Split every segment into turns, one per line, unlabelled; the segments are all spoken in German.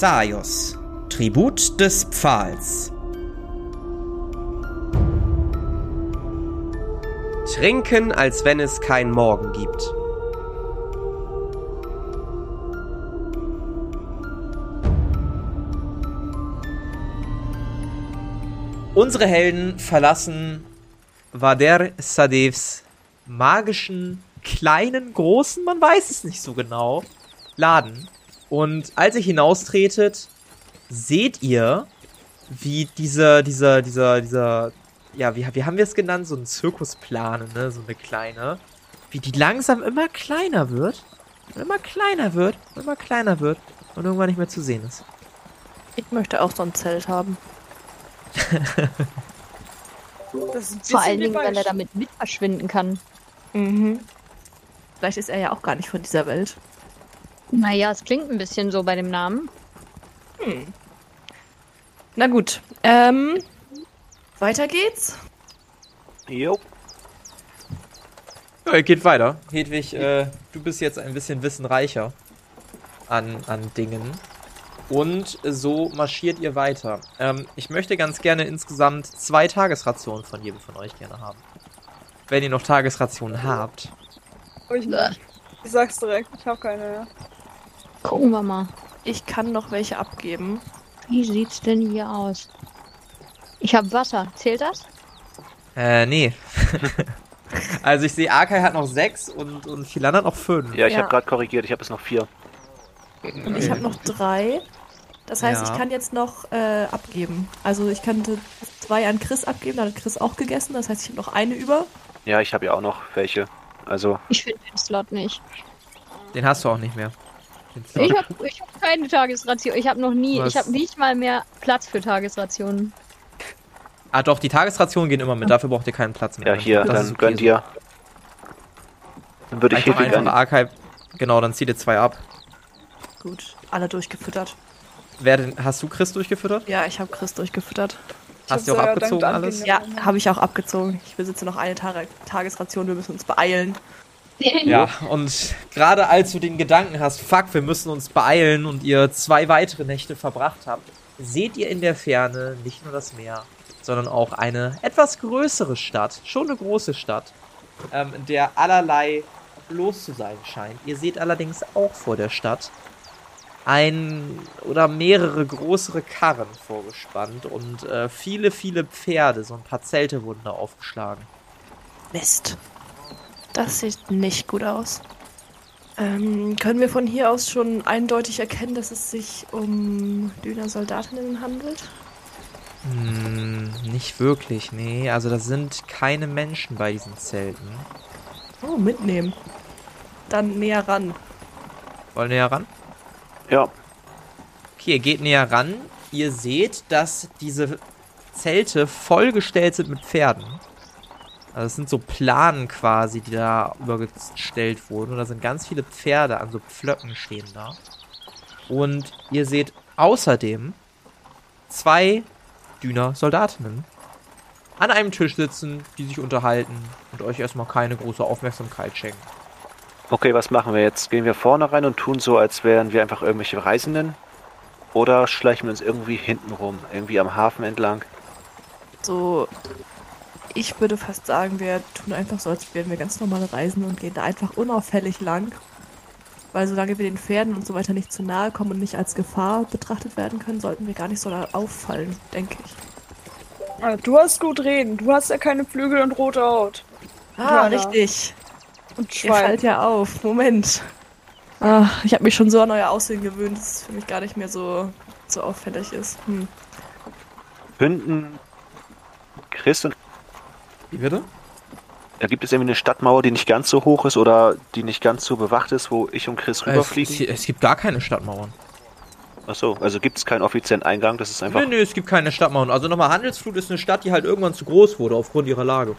Xaios, Tribut des Pfahls. Trinken, als wenn es kein Morgen gibt. Unsere Helden verlassen Vader Sadevs magischen, kleinen, großen, man weiß es nicht so genau, Laden. Und als ihr hinaustretet, seht ihr, wie dieser, dieser, dieser, dieser, ja, wie, wie haben wir es genannt? So ein Zirkusplane, ne? So eine kleine. Wie die langsam immer kleiner wird. Immer kleiner wird. Immer kleiner wird. Und irgendwann nicht mehr zu sehen ist.
Ich möchte auch so ein Zelt haben.
Das ist ein
Vor allen Dingen, weil er damit mit verschwinden kann.
Mhm. Vielleicht ist er ja auch gar nicht von dieser Welt.
Naja, es klingt ein bisschen so bei dem Namen.
Na gut. Ähm, weiter geht's.
Jo.
Ja, geht weiter. Hedwig, äh, du bist jetzt ein bisschen wissenreicher an, an Dingen. Und so marschiert ihr weiter. Ähm, ich möchte ganz gerne insgesamt zwei Tagesrationen von jedem von euch gerne haben. Wenn ihr noch Tagesrationen habt.
Hab ich. Ich sag's direkt, ich hab keine.
Gucken wir mal.
Ich kann noch welche abgeben.
Wie sieht's denn hier aus? Ich habe Wasser. Zählt das?
Äh, nee. also ich sehe, Arkai hat noch sechs und, und Philan hat noch fünf.
Ja, ich
Ja.
habe gerade korrigiert, ich habe es noch vier.
Und ich habe noch drei. Das heißt,
Ja.
ich kann jetzt noch äh, abgeben. Also ich könnte zwei an Chris abgeben, dann hat Chris auch gegessen. Das heißt, ich habe noch eine über.
Ja, ich habe ja auch noch welche. Also,
Ich finde den Slot nicht.
Den hast du auch nicht mehr.
Ich habe ich hab keine Tagesration. Ich habe noch nie,
Was?
ich habe nicht mal mehr Platz für Tagesrationen.
Ah doch, die Tagesrationen gehen immer mit. Dafür braucht ihr keinen Platz mehr.
ja, hier,
Das
dann
okay
gönn
so.
dir. Dann würde ich
Einfach
Hedwig
einfach. Archive. Genau, dann zieh dir zwei ab.
Gut, alle durchgefüttert.
Wer denn, hast du Chris durchgefüttert?
Ja, ich habe Chris durchgefüttert.
Hast
hab's
du auch abgezogen alles?
Ja, habe ich auch abgezogen. Ich besitze noch eine Tag Tagesration. Wir müssen uns beeilen.
Ja, und gerade als du den Gedanken hast, fuck, wir müssen uns beeilen und ihr zwei weitere Nächte verbracht habt, seht ihr in der Ferne nicht nur das Meer, sondern auch eine etwas größere Stadt, schon eine große Stadt, ähm, in der allerlei los zu sein scheint. Ihr seht allerdings auch vor der Stadt ein oder mehrere größere Karren vorgespannt und äh, viele, viele Pferde, so ein paar Zelte wurden da aufgeschlagen.
Mist. Das sieht nicht gut aus. Ähm, können wir von hier aus schon eindeutig erkennen, dass es sich um Döner Soldatinnen handelt?
Hm, nicht wirklich, nee. Also da sind keine Menschen bei diesen Zelten.
Oh, mitnehmen. Dann näher ran.
Wollen wir näher ran?
Ja,
Okay, ihr geht näher ran. Ihr seht, dass diese Zelte vollgestellt sind mit Pferden. Also es sind so Planen quasi, die da übergestellt wurden. Und da sind ganz viele Pferde an so Pflöcken stehen da. Und ihr seht außerdem zwei Düner Soldatinnen an einem Tisch sitzen, die sich unterhalten und euch erstmal keine große Aufmerksamkeit schenken.
okay, was machen wir jetzt? Gehen wir vorne rein und tun so, als wären wir einfach irgendwelche Reisenden? Oder schleichen wir uns irgendwie hinten rum, irgendwie am Hafen entlang?
So, ich würde fast sagen, wir tun einfach so, als wären wir ganz normale Reisende und gehen da einfach unauffällig lang. Weil solange wir den Pferden und so weiter nicht zu nahe kommen und nicht als Gefahr betrachtet werden können, sollten wir gar nicht so da auffallen, denke ich.
Ah, Du hast gut reden. Du hast ja keine Flügel und rote Haut.
Ah,
Ja.
richtig.
Und
Ihr
Schwein.
fallt ja auf. Moment. Ah, ich habe mich schon so an euer Aussehen gewöhnt, dass es für mich gar nicht mehr so, so auffällig ist. Hm.
Finden Chris und
Wie bitte?
da gibt es irgendwie eine Stadtmauer, die nicht ganz so hoch ist oder die nicht ganz so bewacht ist, wo ich und Chris
Es,
rüberfliegen?
es gibt gar keine Stadtmauern.
Achso, also gibt es keinen offiziellen Eingang, das ist einfach.
Nee, nee, es gibt keine Stadtmauern. Also nochmal, Handelsflut ist eine Stadt, die halt irgendwann zu groß wurde aufgrund ihrer Lage.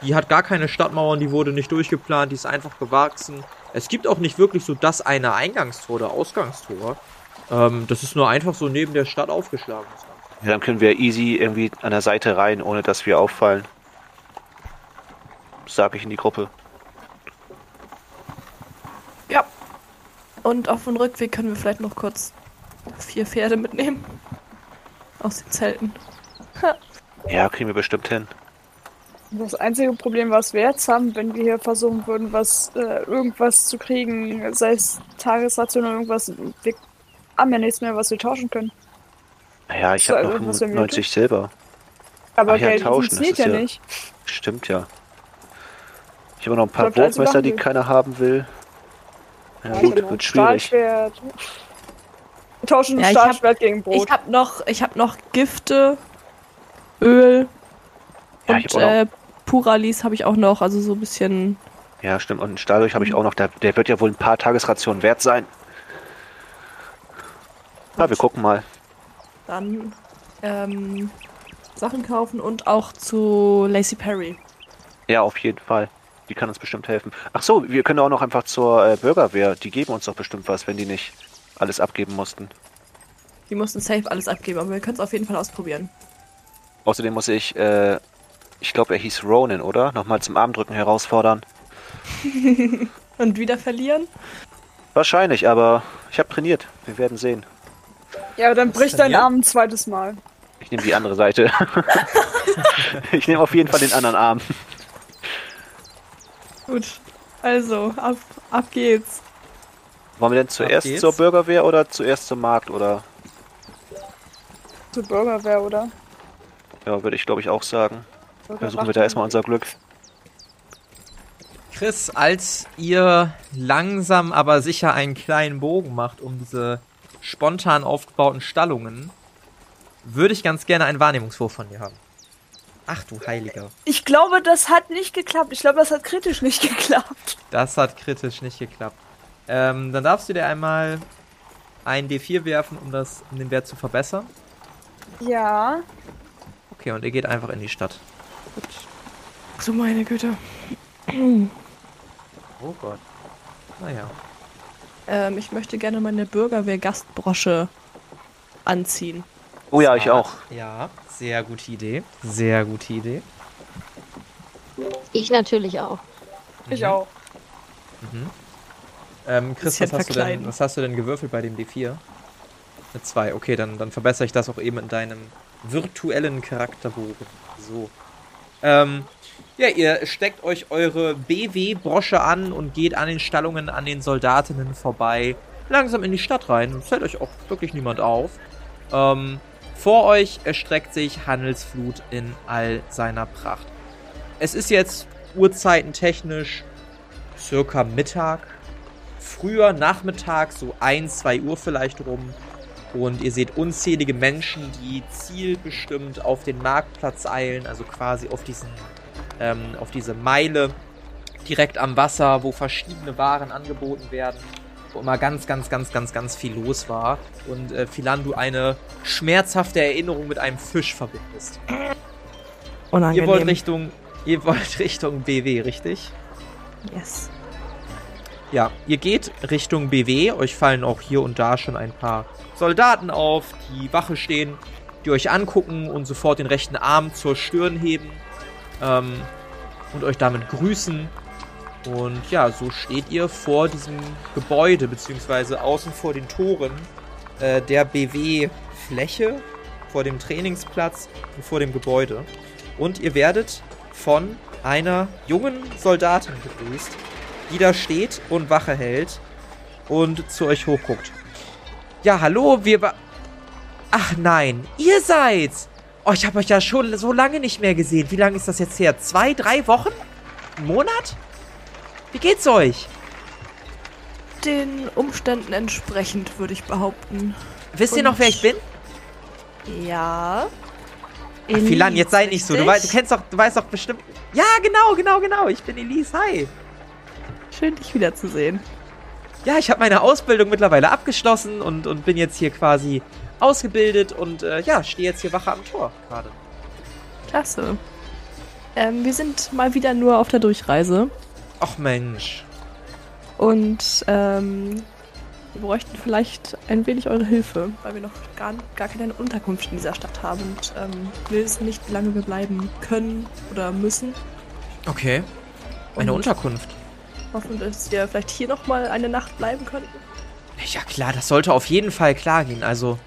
Die hat gar keine Stadtmauern, die wurde nicht durchgeplant, die ist einfach gewachsen. Es gibt auch nicht wirklich so das eine Eingangstor oder Ausgangstor. Ähm, das ist nur einfach so neben der Stadt aufgeschlagen.
Ja, dann können wir easy irgendwie an der Seite rein, ohne dass wir auffallen. Sag ich in die Gruppe.
Ja. Und auf dem Rückweg können wir vielleicht noch kurz vier Pferde mitnehmen. Aus den Zelten.
Ja, kriegen wir bestimmt hin.
Das einzige Problem, was wir jetzt haben, wenn wir hier versuchen würden, was äh, irgendwas zu kriegen, sei es Tagesration oder irgendwas, wir haben ja nichts mehr, was wir tauschen können.
Ja, ich habe noch
was wir
90 Silber.
Aber
Ach ja,
Geld
tauschen, das
ja
ja-
nicht.
Stimmt ja. Ich habe noch ein paar
Bleibt also
Wurfmesser, die keiner haben will. Ja,
Ja,
gut,
genau.
wird schwierig.
Stahlschwert. Wir tauschen
Ja, hab-
Stahlschwert gegen Brot.
Ich habe noch, ich hab noch Gifte, Öl
Ja, ich
und
hab
äh, Puralis habe ich auch noch. Also so ein bisschen.
ja, stimmt. Und einen Stahldolch habe ich auch noch. Der, der wird ja wohl ein paar Tagesrationen wert sein. Ja, wir gucken mal.
Dann ähm, Sachen kaufen und auch zu Lacey Perry.
Ja, auf jeden Fall. Die kann uns bestimmt helfen. Ach so, wir können auch noch einfach zur äh, Bürgerwehr. Die geben uns doch bestimmt was, wenn die nicht alles abgeben mussten.
Die mussten safe alles abgeben, aber wir können es auf jeden Fall ausprobieren.
Außerdem muss ich, äh, ich glaube, er hieß Ronan, oder? Nochmal zum Armdrücken herausfordern.
Und wieder verlieren?
Wahrscheinlich, aber ich habe trainiert. Wir werden sehen.
ja, aber dann
Was
bricht dein
hier?
Arm ein zweites Mal.
Ich nehme die andere Seite. ich nehme auf jeden Fall den anderen Arm.
Gut. Also, ab, ab geht's.
Wollen wir denn zuerst zur Bürgerwehr oder zuerst zum Markt? Oder
Zur Bürgerwehr, oder?
ja, würde ich glaube ich auch sagen. Versuchen wir da erstmal unser Glück.
Chris, als ihr langsam aber sicher einen kleinen Bogen macht um diese spontan aufgebauten Stallungen, würde ich ganz gerne einen Wahrnehmungswurf von dir haben. Ach du Heiliger.
Ich glaube, das hat nicht geklappt. Ich glaube, das hat kritisch nicht geklappt.
Das hat kritisch nicht geklappt. Ähm, dann darfst du dir einmal ein D4 werfen, um, das, um den Wert zu verbessern.
Ja.
Okay, und ihr geht einfach in die Stadt. Gut.
So, meine Güte.
Oh Gott. Naja.
Ähm, ich möchte gerne meine Bürgerwehr-Gastbrosche anziehen.
Oh ja, ich auch.
Ja, sehr gute Idee. Sehr gute Idee.
Ich natürlich auch.
Ich
Mhm.
auch.
Ähm, Chris, was hast, du denn, was hast du denn gewürfelt bei dem D4? Eine 2. Okay, dann, dann verbessere ich das auch eben in deinem virtuellen Charakterbogen. So. Ähm, ja, ihr steckt euch eure BW-Brosche an und geht an den Stallungen, an den Soldatinnen vorbei. Langsam in die Stadt rein. Fällt euch auch wirklich niemand auf. Ähm, vor euch erstreckt sich Handelsflut in all seiner Pracht. Es ist jetzt uhrzeitentechnisch circa Mittag früher Nachmittag, so 1, 2 Uhr vielleicht rum. Und ihr seht unzählige Menschen, die zielbestimmt auf den Marktplatz eilen, also quasi auf diesen, ähm, auf diese Meile direkt am Wasser, wo verschiedene Waren angeboten werden, wo immer ganz, ganz, ganz, ganz, ganz viel los war. Und äh, Philan, du eine schmerzhafte Erinnerung mit einem Fisch verbindest.
Unangenehm.
Ihr wollt Richtung, ihr wollt Richtung BW, richtig?
Yes.
Ja, ihr geht Richtung BW. Euch fallen auch hier und da schon ein paar Soldaten auf, die Wache stehen, die euch angucken und sofort den rechten Arm zur Stirn heben ähm, und euch damit grüßen. Und ja, so steht ihr vor diesem Gebäude, beziehungsweise außen vor den Toren äh, der BW-Fläche, vor dem Trainingsplatz und vor dem Gebäude. Und ihr werdet von einer jungen Soldatin begrüßt, die da steht und Wache hält und zu euch hochguckt. Ja, hallo, wir Ach nein, ihr seid's! Oh, ich habe euch ja schon so lange nicht mehr gesehen. Wie lange ist das jetzt her? Zwei, drei Wochen? Ein Monat? Wie geht's euch?
Den Umständen entsprechend, würde ich behaupten.
Wisst ihr noch, wer ich bin?
Ja.
Ach, Philan, jetzt sei nicht so. Du, wei du kennst doch, du weißt doch bestimmt. Ja, genau, genau, genau. Ich bin Elise. Hi.
Schön, dich wiederzusehen.
Ja, ich habe meine Ausbildung mittlerweile abgeschlossen und, und bin jetzt hier quasi ausgebildet und äh, ja, stehe jetzt hier Wache am Tor gerade.
Klasse. Ähm, wir sind mal wieder nur auf der Durchreise
Ach Mensch.
und ähm, wir bräuchten vielleicht ein wenig eure Hilfe, weil wir noch gar, gar keine Unterkunft in dieser Stadt haben und ähm, wir wissen nicht, wie lange wir bleiben können oder müssen.
Okay. Eine
Und
Unterkunft.
Hoffen, dass wir vielleicht hier noch mal eine Nacht bleiben könnten.
Ja klar, das sollte auf jeden Fall klar gehen. Also,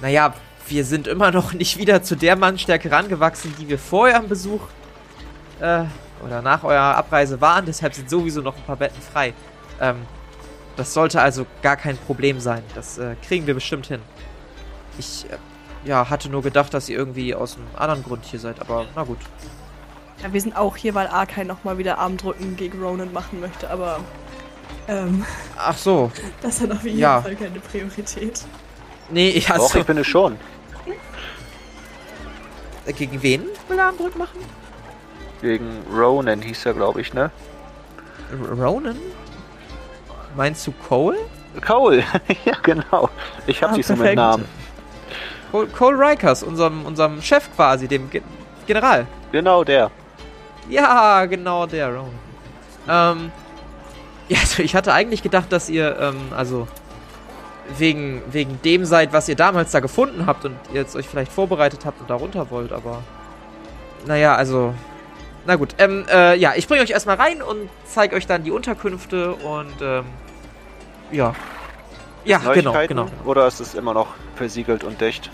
naja, wir sind immer noch nicht wieder zu der Mannstärke rangewachsen, die wir vor eurem Besuch äh, oder nach eurer Abreise waren. Deshalb sind sowieso noch ein paar Betten frei. Ähm, das sollte also gar kein Problem sein. Das äh, kriegen wir bestimmt hin. Ich äh, ja, hatte nur gedacht, dass ihr irgendwie aus einem anderen Grund hier seid, aber na gut.
Ja, wir sind auch hier, weil Arkai nochmal wieder Armdrücken gegen Ronan machen möchte, aber ähm,
Ach so.
das hat auf jeden
Ja.
Fall keine Priorität.
Nee, ich
Doch,
also,
ich bin es schon.
gegen wen will er Armdrück machen?
Gegen Ronan hieß er, glaube ich, ne?
Ronan? Meinst du Cole?
Cole, ja genau. Ich hab
Ah,
mit
perfekt.
Namen.
Cole, Cole Rikers, unserem, unserem Chef quasi, dem Ge General.
Genau der.
Ja, genau der Ronan. Ähm, ja, also ich hatte eigentlich gedacht, dass ihr, ähm, also wegen, wegen dem seid, was ihr damals da gefunden habt und ihr jetzt euch vielleicht vorbereitet habt und da runter wollt, aber naja, also na gut, ähm, äh, ja, ich bringe euch erstmal rein und zeige euch dann die Unterkünfte und, ähm, ja. Ja, genau,
Neuigkeiten?
genau.
Oder ist es immer noch versiegelt und dicht?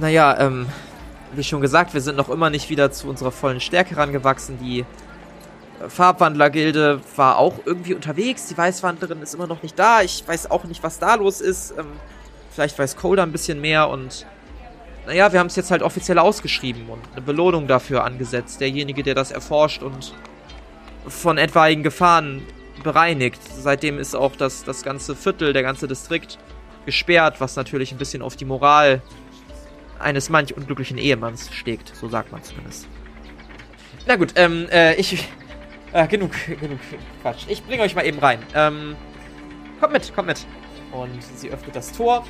Naja, ähm, wie schon gesagt, wir sind noch immer nicht wieder zu unserer vollen Stärke rangewachsen. Die äh, Farbwandlergilde war auch irgendwie unterwegs. Die Weißwandlerin ist immer noch nicht da. Ich weiß auch nicht, was da los ist. Ähm, vielleicht weiß Cole ein bisschen mehr und naja, wir haben es jetzt halt offiziell ausgeschrieben und eine Belohnung dafür angesetzt. Derjenige, der das erforscht und von etwaigen Gefahren bereinigt. Seitdem ist auch das, das ganze Viertel, der ganze Distrikt gesperrt, was natürlich ein bisschen auf die Moral eines manch unglücklichen Ehemanns schlägt. So sagt man zumindest. Na gut, ähm, äh, ich. Äh, genug, genug Quatsch. Ich bringe euch mal eben rein. Ähm, kommt mit, kommt mit. Und sie öffnet das Tor.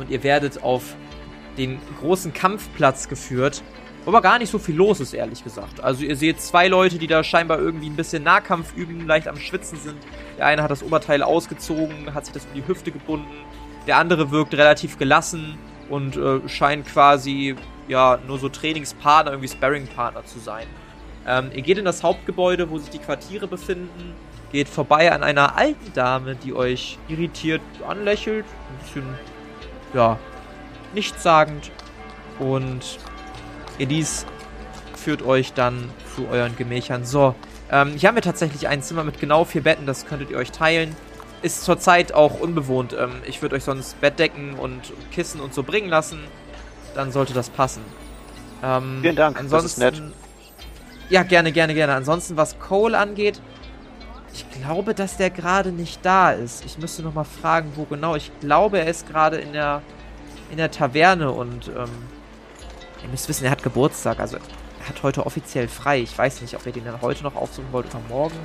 Und ihr werdet auf den großen Kampfplatz geführt. Wo aber gar nicht so viel los ist, ehrlich gesagt. Also ihr seht zwei Leute, die da scheinbar irgendwie ein bisschen Nahkampf üben, leicht am Schwitzen sind. Der eine hat das Oberteil ausgezogen, hat sich das um die Hüfte gebunden. Der andere wirkt relativ gelassen und äh, scheint quasi ja nur so Trainingspartner, irgendwie Sparringpartner zu sein. Ähm, ihr geht in das Hauptgebäude, wo sich die Quartiere befinden, geht vorbei an einer alten Dame, die euch irritiert anlächelt, ein bisschen ja nichtssagend und Elise führt euch dann zu euren Gemächern. So, ähm, hier haben wir tatsächlich ein Zimmer mit genau vier Betten, das könntet ihr euch teilen. Ist zurzeit auch unbewohnt. Ähm, ich würde euch sonst Bettdecken und Kissen und so bringen lassen. Dann sollte das passen. Ähm,
Vielen Dank, das ist
ansonsten,
nett.
Ja, gerne, gerne, gerne. Ansonsten, was Cole angeht, ich glaube, dass der gerade nicht da ist. Ich müsste noch mal fragen, wo genau. Ich glaube, er ist gerade in der in der Taverne und ähm, ihr müsst wissen, er hat Geburtstag. Also er hat heute offiziell frei. Ich weiß nicht, ob ihr den dann heute noch aufsuchen wollt oder morgen.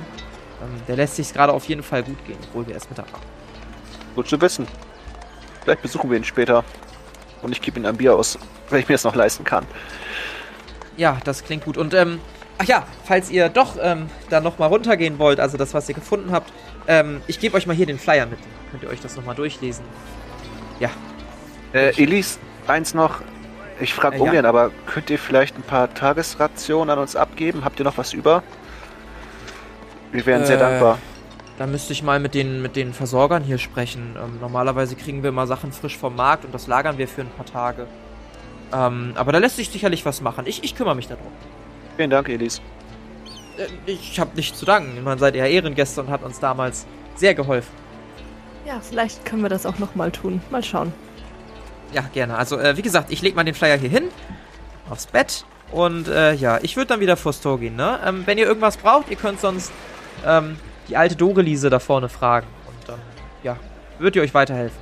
Ähm, der lässt sich gerade auf jeden Fall gut gehen, obwohl wir erst Mittag haben.
Gut zu wissen. Vielleicht besuchen wir ihn später. Und ich gebe ihm ein Bier aus, wenn ich mir das noch leisten kann.
Ja, das klingt gut. Und, ähm, ach ja, falls ihr doch ähm, da nochmal runtergehen wollt, also das, was ihr gefunden habt, ähm, ich gebe euch mal hier den Flyer mit. Dann könnt ihr euch das nochmal durchlesen. Ja,
Äh, Elise, eins noch. Ich frage
Äh, ja.
ungern, aber könnt ihr vielleicht ein paar Tagesrationen an uns abgeben? Habt ihr noch was über? Wir wären sehr
Äh,
dankbar.
Da müsste ich mal mit den, mit den Versorgern hier sprechen. Ähm, normalerweise kriegen wir immer Sachen frisch vom Markt und das lagern wir für ein paar Tage. Ähm, aber da lässt sich sicherlich was machen. Ich, ich kümmere mich darum.
Vielen Dank, Elise.
Äh, ich habe nicht zu danken. Man seid ja Ehrengäste und hat uns damals sehr geholfen.
Ja, vielleicht können wir das auch nochmal tun. Mal schauen.
Ja, gerne. Also, äh, wie gesagt, ich leg mal den Flyer hier hin. Aufs Bett. Und äh, ja, ich würde dann wieder vors Tor gehen, ne? Ähm, wenn ihr irgendwas braucht, ihr könnt sonst ähm, die alte Doreliese da vorne fragen. Und dann, ja, wird ihr euch weiterhelfen.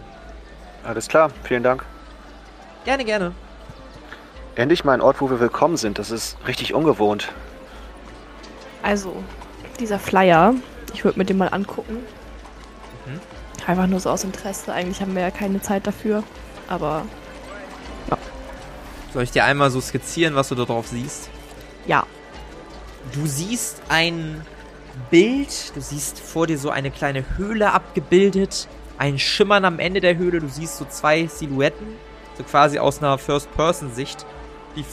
Alles klar, vielen Dank.
Gerne, gerne.
Endlich mal ein Ort, wo wir willkommen sind. Das ist richtig ungewohnt.
Also, dieser Flyer, ich würde mir den mal angucken.
Mhm.
Einfach nur so aus Interesse. Eigentlich haben wir ja keine Zeit dafür. Aber
Soll ich dir einmal so skizzieren, was du da drauf siehst?
ja,
Du siehst ein Bild, du siehst vor dir so eine kleine Höhle abgebildet, ein Schimmern am Ende der Höhle, du siehst so zwei Silhouetten, so quasi aus einer First-Person-Sicht, die,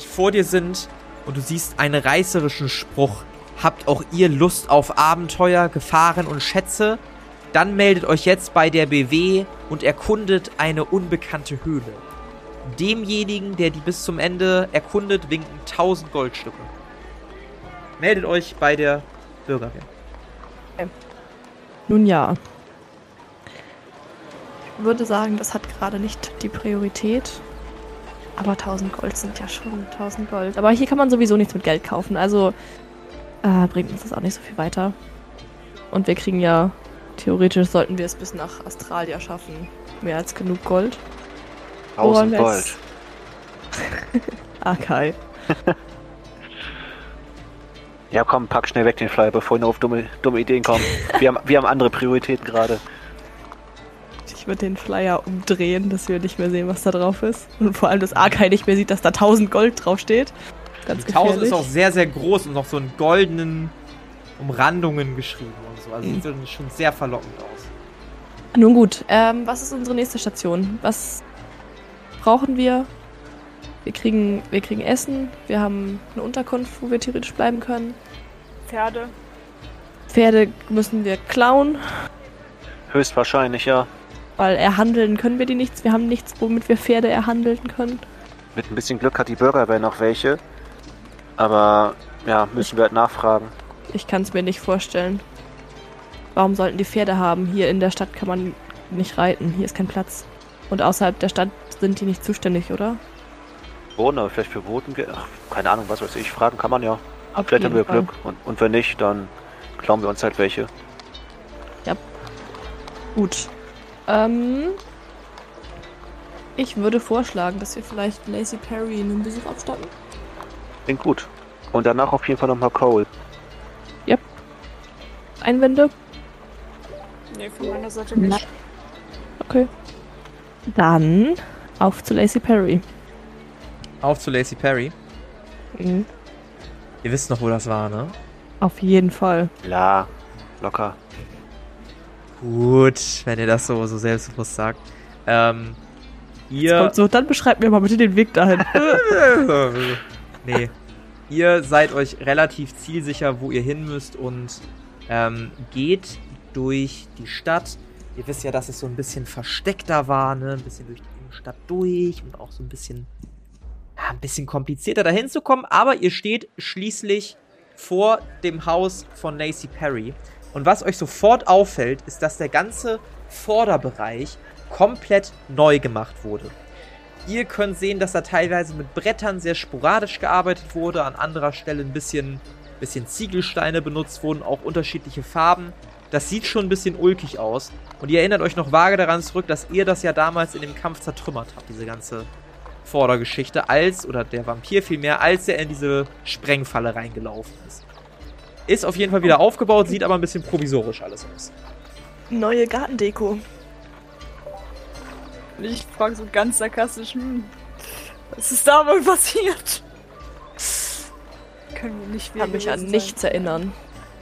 die vor dir sind und du siehst einen reißerischen Spruch. Habt auch ihr Lust auf Abenteuer, Gefahren und Schätze? Dann meldet euch jetzt bei der BW und erkundet eine unbekannte Höhle. Demjenigen, der die bis zum Ende erkundet, winken 1000 Goldstücke. Meldet euch bei der Bürgerwehr.
Nun ja. Ich würde sagen, das hat gerade nicht die Priorität. Aber 1000 Gold sind ja schon 1000 Gold. Aber hier kann man sowieso nichts mit Geld kaufen. Also äh, bringt uns das auch nicht so viel weiter. Und wir kriegen ja, theoretisch sollten wir es bis nach Australia schaffen. Mehr als genug Gold. Woran
1000
wir
Gold.
jetzt- Ah, Kai.
Ja, komm, pack schnell weg den Flyer, bevor ihr auf dumme, dumme Ideen kommen. Wir haben, wir haben andere Prioritäten gerade.
Ich würde den Flyer umdrehen, dass wir nicht mehr sehen, was da drauf ist. Und vor allem, dass Arkai nicht mehr sieht, dass da 1000 Gold draufsteht. Ganz
Die 1000
gefährlich.
ist auch sehr, sehr groß und noch so in goldenen Umrandungen geschrieben und so. Also
Mhm.
sieht schon- schon sehr verlockend aus.
Nun gut, ähm, was ist unsere nächste Station? Was brauchen wir? Wir kriegen, wir kriegen Essen, wir haben eine Unterkunft, wo wir theoretisch bleiben können.
Pferde.
Pferde müssen wir klauen,
Höchstwahrscheinlich, ja.
weil erhandeln können wir die nichts. Wir haben nichts, womit wir Pferde erhandeln können.
Mit ein bisschen Glück hat die Bürgerwehr noch welche. Aber ja, müssen wir halt nachfragen.
Ich kann es mir nicht vorstellen. Warum sollten die Pferde haben? Hier in der Stadt kann man nicht reiten. Hier ist kein Platz. Und außerhalb der Stadt sind die nicht zuständig, oder?
Ohne, vielleicht für Voten. Ach, keine Ahnung, was weiß ich. Fragen kann man ja.
Auf
Vielleicht haben wir
Fall.
Glück. Und, und wenn nicht, dann klauen wir uns halt welche.
Gut. Ähm, ich würde vorschlagen, dass wir vielleicht Lacey Perry einen Besuch abstatten.
Klingt gut. Und danach auf jeden Fall nochmal Cole.
Einwände?
Nee, von meiner Seite nicht.
Okay. Dann auf zu Lacey Perry.
Auf zu Lacey Perry.
Mhm.
Ihr wisst noch, wo das war, ne?
Auf jeden Fall.
Ja, locker.
Gut, wenn ihr das so, so selbstbewusst sagt. Ähm, ihr.
Kommt so, dann beschreibt mir mal bitte den Weg dahin.
nee. Ihr seid euch relativ zielsicher, wo ihr hin müsst und ähm, geht durch die Stadt. Ihr wisst ja, dass es so ein bisschen versteckter war, ne? Ein bisschen durch die Innenstadt durch und auch so ein bisschen, ja, ein bisschen komplizierter dahin zu kommen. Aber ihr steht schließlich vor dem Haus von Lacey Perry. Und was euch sofort auffällt, ist, dass der ganze Vorderbereich komplett neu gemacht wurde. Ihr könnt sehen, dass da teilweise mit Brettern sehr sporadisch gearbeitet wurde, an anderer Stelle ein bisschen, bisschen Ziegelsteine benutzt wurden, auch unterschiedliche Farben. Das sieht schon ein bisschen ulkig aus. Und ihr erinnert euch noch vage daran zurück, dass ihr das ja damals in dem Kampf zertrümmert habt, diese ganze Vordergeschichte, als, oder der Vampir vielmehr, als er in diese Sprengfalle reingelaufen ist. Ist auf jeden Fall wieder aufgebaut, sieht aber ein bisschen provisorisch alles aus.
Neue Gartendeko.
Ich frage so ganz sarkastisch, hm, was ist da wohl passiert? Können wir nicht
Ich kann mich an
gewesen
nichts erinnern.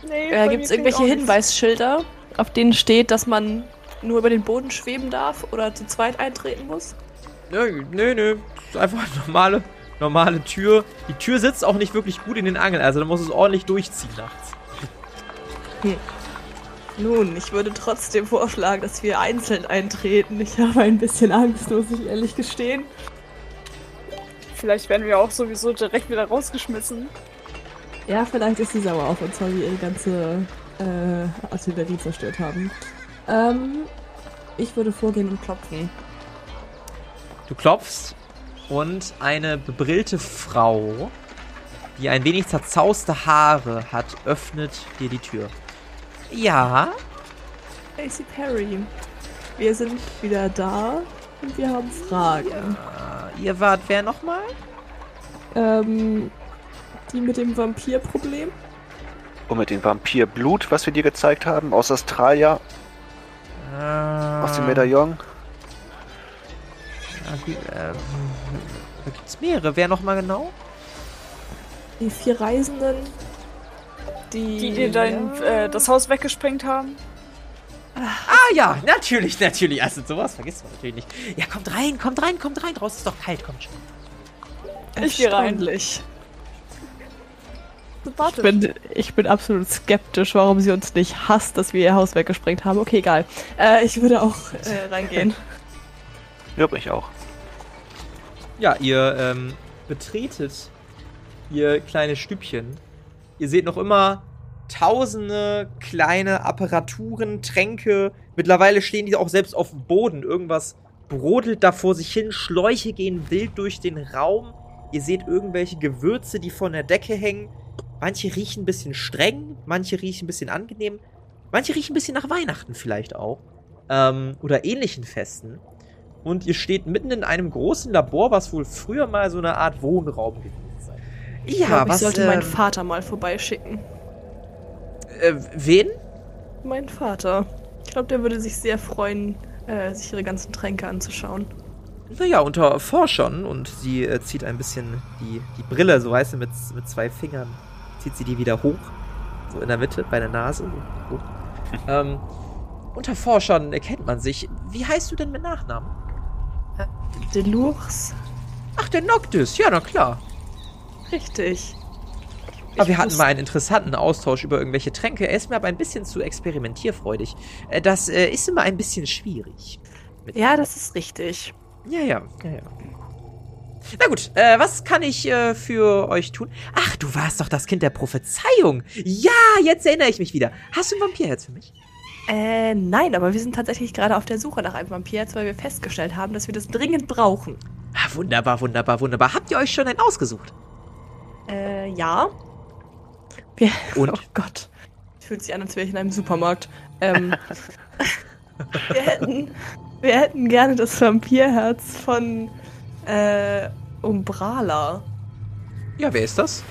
sein. Nee,
Äh, Gibt es irgendwelche. Hinweisschilder, auf denen steht, dass man nur über den Boden schweben darf oder zu zweit eintreten muss?
Nö, nö, nö. Das ist einfach eine normale, normale Tür. Die Tür sitzt auch nicht wirklich gut in den Angeln, also da muss es ordentlich durchziehen nachts.
Nun, ich würde trotzdem vorschlagen, dass wir einzeln eintreten. Ich habe ein bisschen Angst, muss ich ehrlich gestehen.
Vielleicht werden wir auch sowieso direkt wieder rausgeschmissen.
Ja, vielleicht ist sie sauer auf uns, weil wir ihre ganze äh, Artillerie zerstört haben. Ähm, ich würde vorgehen und klopfen.
Du klopfst und eine bebrillte Frau, die ein wenig zerzauste Haare hat, öffnet dir die Tür. Ja,
Lacey Perry, wir sind wieder da und wir haben Fragen.
äh, ihr wart wer nochmal?
Ähm, die mit dem Vampirproblem?
Und mit dem Vampirblut, was wir dir gezeigt haben, aus Australia, aus dem Medaillon.
Ja, wie, ähm, da gibt's mehrere. Wer nochmal genau?
Die vier Reisenden, die...
Die, die dein, äh, das Haus weggesprengt haben.
Ah ja, natürlich, natürlich. Also sowas vergisst man natürlich nicht. Ja, kommt rein, kommt rein, kommt rein. Draußen ist doch kalt, kommt schon.
Ich geh rein.
Erstaunlich. Ich
sympathisch.
bin, ich bin absolut skeptisch, warum sie uns nicht hasst, dass wir ihr Haus weggesprengt haben. Okay, egal. Äh, ich würde auch äh, reingehen.
Ja, ich auch.
Ja, ihr ähm, betretet ihr kleines Stübchen. Ihr seht noch immer tausende kleine Apparaturen, Tränke. Mittlerweile stehen die auch selbst auf dem Boden. Irgendwas brodelt da vor sich hin. Schläuche gehen wild durch den Raum. Ihr seht irgendwelche Gewürze, die von der Decke hängen. Manche riechen ein bisschen streng, manche riechen ein bisschen angenehm. Manche riechen ein bisschen nach Weihnachten vielleicht auch. Ähm, oder ähnlichen Festen. Und ihr steht mitten in einem großen Labor, was wohl früher mal so eine Art Wohnraum gewesen sein.
Ich
Ja,
glaube, ich
was.
sollte meinen
ähm,
Vater mal vorbeischicken.
äh, wen?
Mein Vater. Ich glaube, der würde sich sehr freuen, äh, sich ihre ganzen Tränke anzuschauen.
Naja, unter Forschern und sie äh, zieht ein bisschen die, die Brille, so heißt sie, mit, mit zwei Fingern, zieht sie die wieder hoch. So in der Mitte, bei der Nase. ähm, unter Forschern erkennt man sich. Wie heißt du denn mit Nachnamen?
Delurs?
Ach, der Noctis, ja, na klar.
Richtig.
Aber wir
Ich
hatten
wusste-
mal einen interessanten Austausch über irgendwelche Tränke. Er ist mir aber ein bisschen zu experimentierfreudig. Äh, Das äh, ist immer ein bisschen schwierig.
Ja, das ist richtig.
Ja, ja, ja, ja. Na gut, äh, was kann ich äh, für euch tun? Ach, du warst doch das Kind der Prophezeiung. Ja, jetzt erinnere ich mich wieder. Hast du ein Vampirherz für mich?
Äh, nein, aber wir sind tatsächlich gerade auf der Suche nach einem Vampir, weil wir festgestellt haben, dass wir das dringend brauchen.
Ah, wunderbar, wunderbar, wunderbar. Habt ihr euch schon einen ausgesucht?
Äh, ja. Wir,
Und?
Oh Gott. Fühlt sich an, als wäre ich in einem Supermarkt. Ähm, wir, hätten, wir hätten gerne das Vampirherz von äh, Umbrala.
Ja, wer ist das?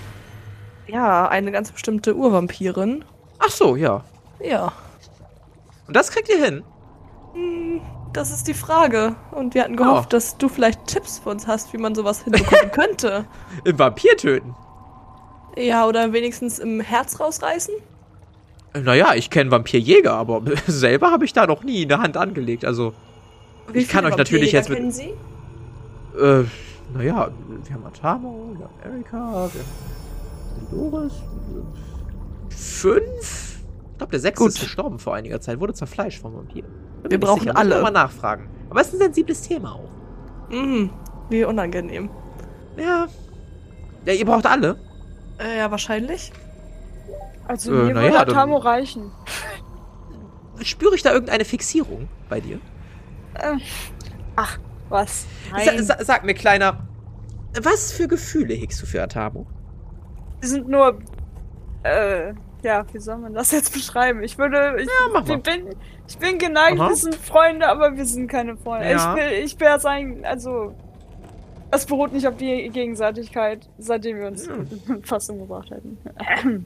Ja, eine ganz bestimmte Urvampirin.
Ach so, ja.
Ja.
Und das kriegt ihr hin?
Hm, Das ist die Frage. Und wir hatten gehofft,
Oh.
dass du vielleicht Tipps für uns hast, wie man sowas hinbekommen könnte.
Im Vampir töten?
Ja, oder wenigstens im Herz rausreißen?
Naja, ich kenne Vampirjäger, aber selber habe ich da noch nie eine Hand angelegt. Also,
Wie
Ich kann euch natürlich jetzt mit-
kennen Sie?
Äh, naja, wir haben Atamo, wir haben Erika, wir haben Dolores. Fünf? Ich glaube, der sechste
Gut.
ist gestorben vor einiger Zeit, wurde zerfleischt vom Vampir. Bin
Wir brauchen
sicher,
alle.
Mal nachfragen. Aber es ist ein sensibles Thema auch.
Mhm, wie unangenehm.
Ja. Ja, ihr braucht alle.
Äh, ja, wahrscheinlich.
Also
Äh,
mir würde
ja,
Atamo reichen.
Spüre ich da irgendeine Fixierung bei dir?
Was?
Sa sa sag mir, Kleiner, was für Gefühle hegst du für Atamo?
Die sind nur. Äh, ja, wie soll man das jetzt beschreiben? Ich würde. Ich,
Ja, mach mal.
bin, ich bin geneigt,
Aha.
wir sind Freunde, aber wir sind keine Freunde.
Ja.
Ich will, ich wäre sein. Also. Es beruht nicht auf die Gegenseitigkeit, seitdem wir uns
Hm.
fast umgebracht hätten.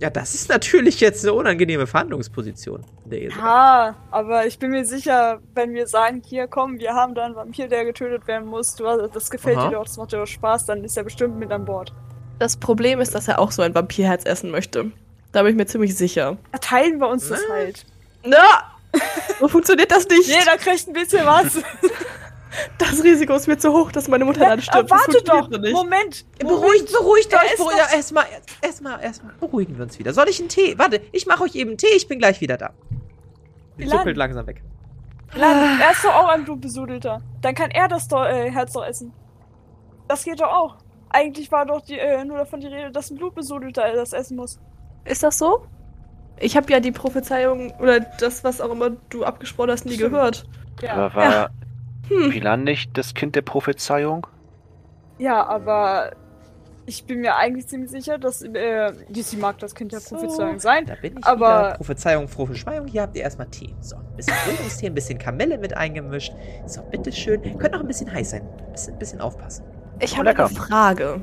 Ja, das ist natürlich jetzt eine unangenehme Verhandlungsposition. in Der Esel.
Ja, aber ich bin mir sicher, wenn wir sagen, hier komm, wir haben da einen Vampir, der getötet werden muss, du, hast- das gefällt
Aha.
dir doch, das macht dir doch Spaß, dann ist er bestimmt mit an Bord.
Das Problem ist, dass er auch so ein Vampirherz essen möchte. Da bin ich mir ziemlich sicher.
Teilen wir uns das halt.
Na! So funktioniert das nicht.
Jeder kriegt ein bisschen was.
Das Risiko ist mir zu hoch, dass meine Mutter
Ja,
dann stirbt.
warte doch.
so nicht.
Moment.
Beruhigt, beruhigt
Er
euch.
ist
Beruhigt,
doch-
erstmal, erstmal, erstmal beruhigen wir uns wieder. Soll ich einen Tee? Warte, ich mache euch eben einen Tee, ich bin gleich wieder da. Sie
Milan.
zuckelt langsam weg.
Lan, er ist doch auch ein Blutbesudelter. Dann kann er das doch, äh, Herz doch essen. Das geht doch auch. Eigentlich war doch die, äh, nur davon die Rede, dass ein Blutbesudelter das essen muss.
Ist das so? Ich habe ja die Prophezeiung oder das, was auch immer du abgesprochen hast, nie
Stimmt.
gehört.
Ja,
Aber war
Hm.
Pilan nicht das Kind der Prophezeiung?
ja aber ich bin mir eigentlich ziemlich sicher, dass äh, DC mag das Kind der
So.
Prophezeiung sein.
Da bin ich
Aber-
wieder. Prophezeiung, Prophezeiung. Hier habt ihr erstmal Tee. So, ein bisschen Bildungstee, ein bisschen Kamelle mit eingemischt. So, bitteschön. Könnte noch ein bisschen heiß sein. Ein bisschen, bisschen aufpassen.
Ich
Oh,
habe eine Frage.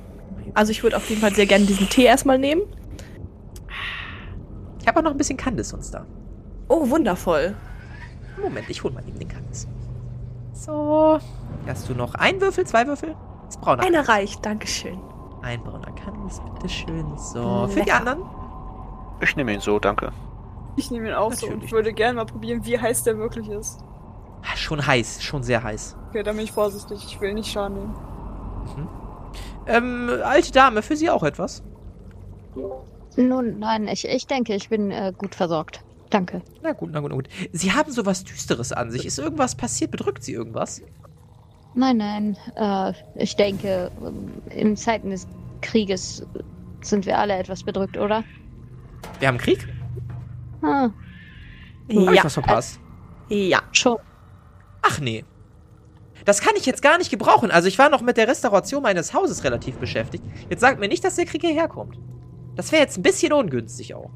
Also ich würde auf jeden Fall sehr gerne diesen Tee erstmal nehmen.
Ich habe auch noch ein bisschen Candice uns da.
Oh, wundervoll.
Moment, ich hol mal eben den Candice. So. Hast du noch einen Würfel, zwei Würfel? Das brauner.
Einer reicht, Dankeschön.
Ein brauner Candice, bitteschön. So, für die
Lecker.
anderen?
Ich nehme ihn so, danke.
Ich nehme ihn auch so und
Natürlich.
würde gerne mal probieren, wie heiß der wirklich ist.
Ah, Schon heiß, schon sehr heiß.
Okay, da bin ich vorsichtig. Ich will nicht Schaden nehmen.
Ähm, alte Dame, für Sie auch etwas?
Nun, nein, ich, ich denke, ich bin äh, gut versorgt. Danke.
Na gut, na gut, na gut. Sie haben sowas Düsteres an sich. Ist irgendwas passiert? Bedrückt Sie irgendwas?
Nein, nein. Äh, ich denke, in Zeiten des Krieges sind wir alle etwas bedrückt, oder?
Wir haben Krieg?
Ah,
Hab ich was verpasst?
Ja.
schon.
Ach nee. Das kann ich jetzt gar nicht gebrauchen. Also ich war noch mit der Restauration meines Hauses relativ beschäftigt. Jetzt sagt mir nicht, dass der Krieg hierher kommt. Das wäre jetzt ein bisschen ungünstig auch.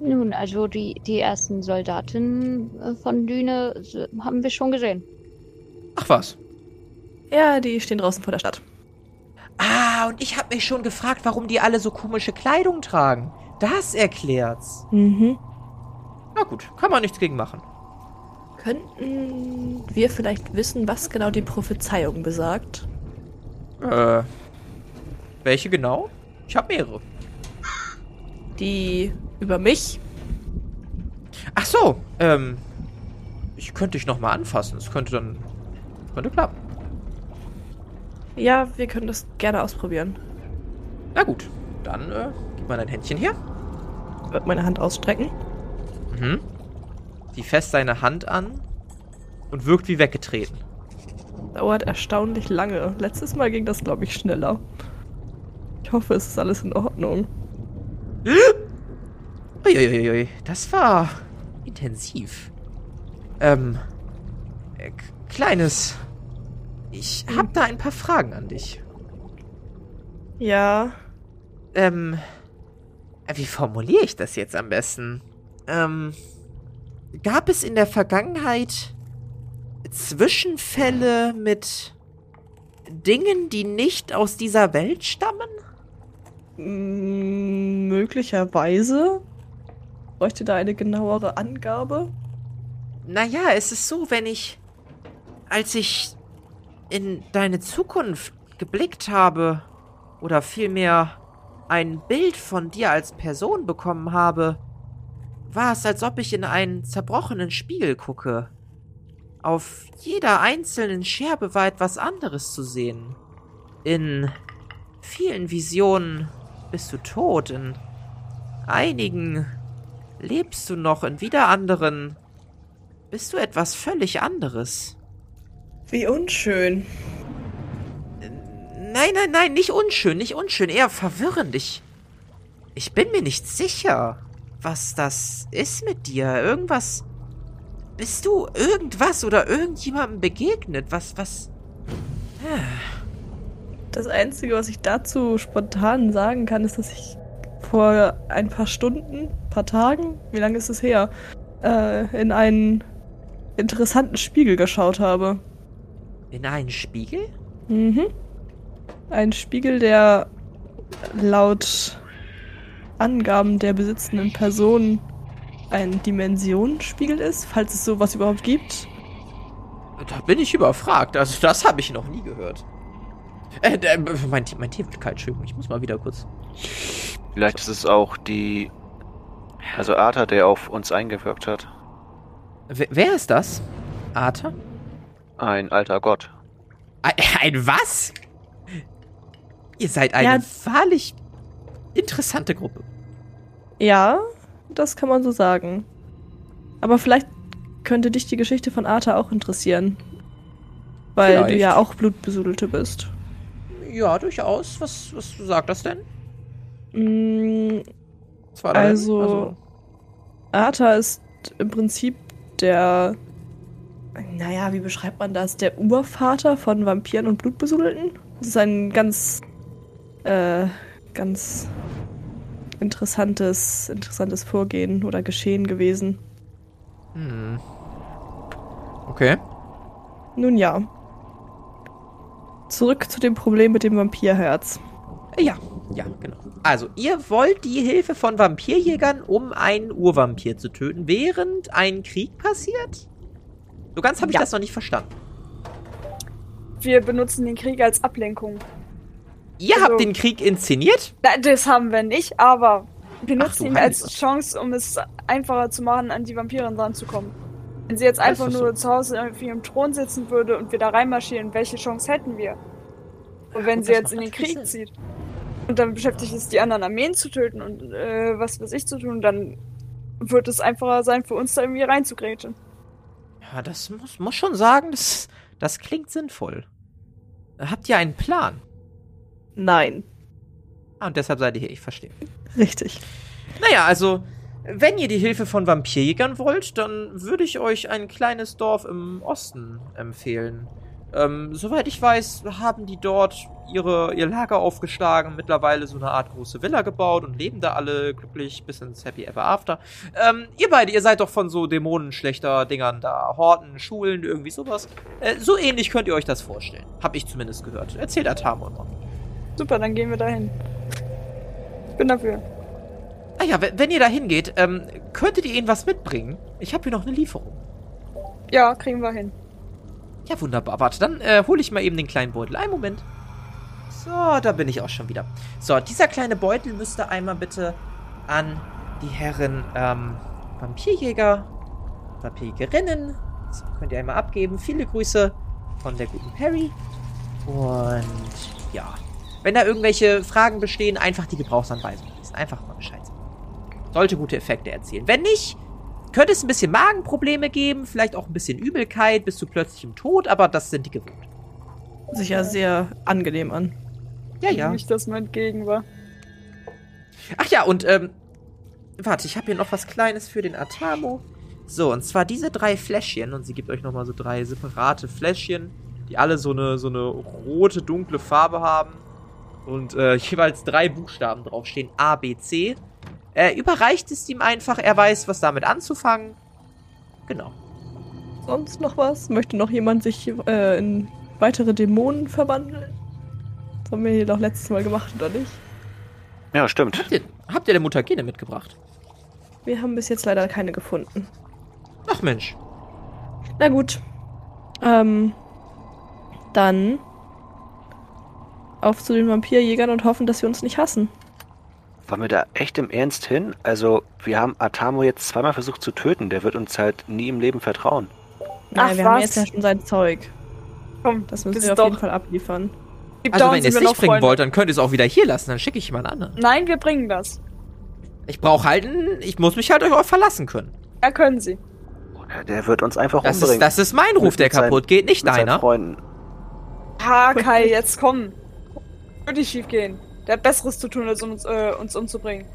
Nun, also die, die ersten Soldaten äh, von Düne haben wir schon gesehen.
Ach was.
Ja, die stehen draußen vor der Stadt.
Ah, und ich habe mich schon gefragt, warum die alle so komische Kleidung tragen. Das erklärt's.
Mhm.
Na gut, kann man nichts gegen machen.
Könnten wir vielleicht wissen, was genau die Prophezeiung besagt?
Äh. Welche genau? Ich habe mehrere.
Die über mich?
Ach so, ähm. Ich könnte dich nochmal anfassen. Es könnte dann. Könnte klappen.
Ja, wir können das gerne ausprobieren.
Na gut, dann äh, gib mal dein Händchen her.
Wird meine Hand ausstrecken.
Mhm. Die fest seine Hand an und wirkt wie weggetreten.
Dauert erstaunlich lange. Letztes Mal ging das, glaube ich, schneller. Ich hoffe, es ist alles in Ordnung.
Uiuiui, das war intensiv. Ähm, äh, kleines. Ich hab da ein paar Fragen an dich.
Ja.
Ähm, äh, wie formuliere ich das jetzt am besten? Ähm, gab es in der Vergangenheit Zwischenfälle mit Dingen, die nicht aus dieser Welt stammen?
Mm, möglicherweise. Bräuchte da eine genauere Angabe?
Naja, es ist so, wenn ich, als ich in deine Zukunft geblickt habe, oder vielmehr ein Bild von dir als Person bekommen habe, war es, als ob ich in einen zerbrochenen Spiegel gucke. Auf jeder einzelnen Scherbe war etwas anderes zu sehen. In vielen Visionen bist du tot, in einigen lebst du noch, in wieder anderen bist du etwas völlig anderes.
Wie unschön.
Nein, nein, nein, nicht unschön, nicht unschön, eher verwirrend. Ich, ich bin mir nicht sicher, was das ist mit dir. Irgendwas. Bist du irgendwas oder irgendjemandem begegnet? Was, was.
Das Einzige, was ich dazu spontan sagen kann, ist, dass ich vor ein paar Stunden, paar Tagen, wie lange ist es her, äh, in einen interessanten Spiegel geschaut habe.
In einen Spiegel?
Mhm. Ein Spiegel, der laut Angaben der besitzenden Person ein Dimensionsspiegel ist, falls es sowas überhaupt gibt.
Da bin ich überfragt. Also, das habe ich noch nie gehört. Äh, äh, mein, Tee- mein Tee wird kalt, Entschuldigung. Ich muss mal wieder kurz.
Vielleicht ist es auch die. Also Arthur, der auf uns eingewirkt hat.
Wer, wer ist das? Arthur?
Ein alter Gott.
Ein, ein was? Ihr seid eine
Ja.
wahrlich interessante Gruppe.
Ja, das kann man so sagen. Aber vielleicht könnte dich die Geschichte von Arthur auch interessieren. Weil du
Vielleicht.
ja auch Blutbesudelte bist.
Ja, durchaus. Was, was sagt das denn? Was war da denn?
Also- Arthur ist im Prinzip der. Naja, wie beschreibt man das? Der Urvater von Vampiren und Blutbesudelten? Das ist ein ganz. Äh, ganz interessantes, interessantes Vorgehen oder Geschehen gewesen.
Hm. Okay.
Nun ja. Zurück zu dem Problem mit dem Vampirherz.
Ja, ja, genau. Also, ihr wollt die Hilfe von Vampirjägern, um einen Urvampir zu töten, während ein Krieg passiert? So ganz habe ich
Ja.
das noch nicht verstanden.
Wir benutzen den Krieg als Ablenkung.
Ihr
Also-
habt den Krieg inszeniert?
Das haben wir nicht, aber wir
Ach,
nutzen ihn als. Chance, um es einfacher zu machen, an die Vampiren ranzukommen. Wenn sie jetzt einfach nur zu Hause auf ihrem Thron sitzen würde und wir da reinmarschieren, welche Chance hätten wir? Und wenn
gut,
sie jetzt in den Krieg
Sinn.
zieht. Und dann beschäftigt es die anderen Armeen zu töten und äh, was weiß ich zu tun, dann wird es einfacher sein, für uns da irgendwie reinzugrätschen.
Ja, das muss, muss schon sagen, das, das klingt sinnvoll. Habt ihr einen Plan?
Nein.
Ah, und deshalb seid ihr hier, ich verstehe.
Richtig.
Naja, also, wenn ihr die Hilfe von Vampirjägern wollt, dann würde ich euch ein kleines Dorf im Osten empfehlen. Ähm, soweit ich weiß, haben die dort ihre, ihr Lager aufgeschlagen, mittlerweile so eine Art große Villa gebaut und leben da alle glücklich bis ins Happy Ever After. Ähm, ihr beide, ihr seid doch von so dämonenschlechter Dingern da, Horten, Schulen, irgendwie sowas. Äh, so ähnlich könnt ihr euch das vorstellen. Hab ich zumindest gehört. Erzählt Atamo immer.
Super, dann gehen wir dahin. Ich bin dafür.
Ah ja, wenn, wenn ihr da hingeht, ähm, könntet ihr ihnen was mitbringen? Ich habe hier noch eine Lieferung.
Ja, kriegen wir hin.
Ja, wunderbar. Warte, dann äh, hole ich mal eben den kleinen Beutel. Einen Moment. So, da bin ich auch schon wieder. So, dieser kleine Beutel müsste einmal bitte an die Herren ähm, Vampirjäger, Vampirjägerinnen. So, könnt ihr einmal abgeben. Viele Grüße von der guten Perry. Und ja, wenn da irgendwelche Fragen bestehen, einfach die Gebrauchsanweisung lesen. Einfach mal Bescheid sagen. Sollte gute Effekte erzielen. Wenn nicht, könnte es ein bisschen Magenprobleme geben, vielleicht auch ein bisschen Übelkeit bis zu plötzlichem Tod, aber das sind die gewohnt.
Sich ja sehr angenehm an.
Ja, ja.
Nicht, dass mein entgegen war.
Ach ja, und ähm, warte, ich habe hier noch was Kleines für den Atamo. So, und zwar diese drei Fläschchen, und sie gibt euch nochmal so drei separate Fläschchen, die alle so eine, so eine rote, dunkle Farbe haben und äh, jeweils drei Buchstaben draufstehen, A, B, C. Er überreicht es ihm einfach, er weiß, was damit anzufangen. Genau.
Sonst noch was? Möchte noch jemand sich äh, in weitere Dämonen verwandeln? Das haben wir hier doch letztes Mal gemacht, oder nicht?
Ja, stimmt.
Habt ihr, habt ihr der Mutagene mitgebracht?
Wir haben bis jetzt leider keine gefunden.
Ach Mensch.
Na gut. Ähm, dann auf zu den Vampirjägern und hoffen, dass sie uns nicht hassen.
Wollen wir da echt im Ernst hin? Also, wir haben Atamo jetzt zweimal versucht zu töten. Der wird uns halt nie im Leben vertrauen.
Nein,
Ach,
wir haben
was?
jetzt ja schon sein Zeug.
Komm,
Das müssen wir auf jeden Fall abliefern.
Also
down
wenn ihr es nicht
noch
bringen
Freunde.
wollt, dann könnt ihr es auch wieder hier lassen, dann schicke ich jemand anderen.
Nein, wir bringen das.
Ich brauche halt einen, ich muss mich halt auf euch verlassen können.
Ja, können sie.
Der- Der wird uns einfach
Das
umbringen.
ist, das ist mein Ruf,
Mit-
der kaputt geht, nicht deiner.
Freunden.
Ha, Kai, jetzt komm. Würde nicht schief gehen. Der hat Besseres zu tun, als uns, äh, uns umzubringen.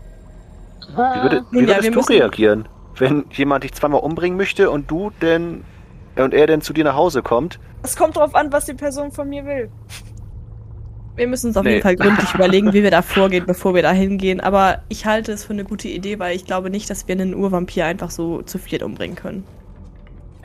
Wie, würde, wie
Nun ja,
würdest du reagieren, wenn jemand dich zweimal umbringen möchte und du denn und er denn zu dir nach Hause kommt?
Es kommt drauf an, was die Person von mir will.
Wir müssen uns auf
Nee.
jeden Fall gründlich überlegen, wie wir da vorgehen, bevor wir da hingehen. Aber ich halte es für eine gute Idee, weil ich glaube nicht, dass wir einen Urvampir einfach so zu viert umbringen können.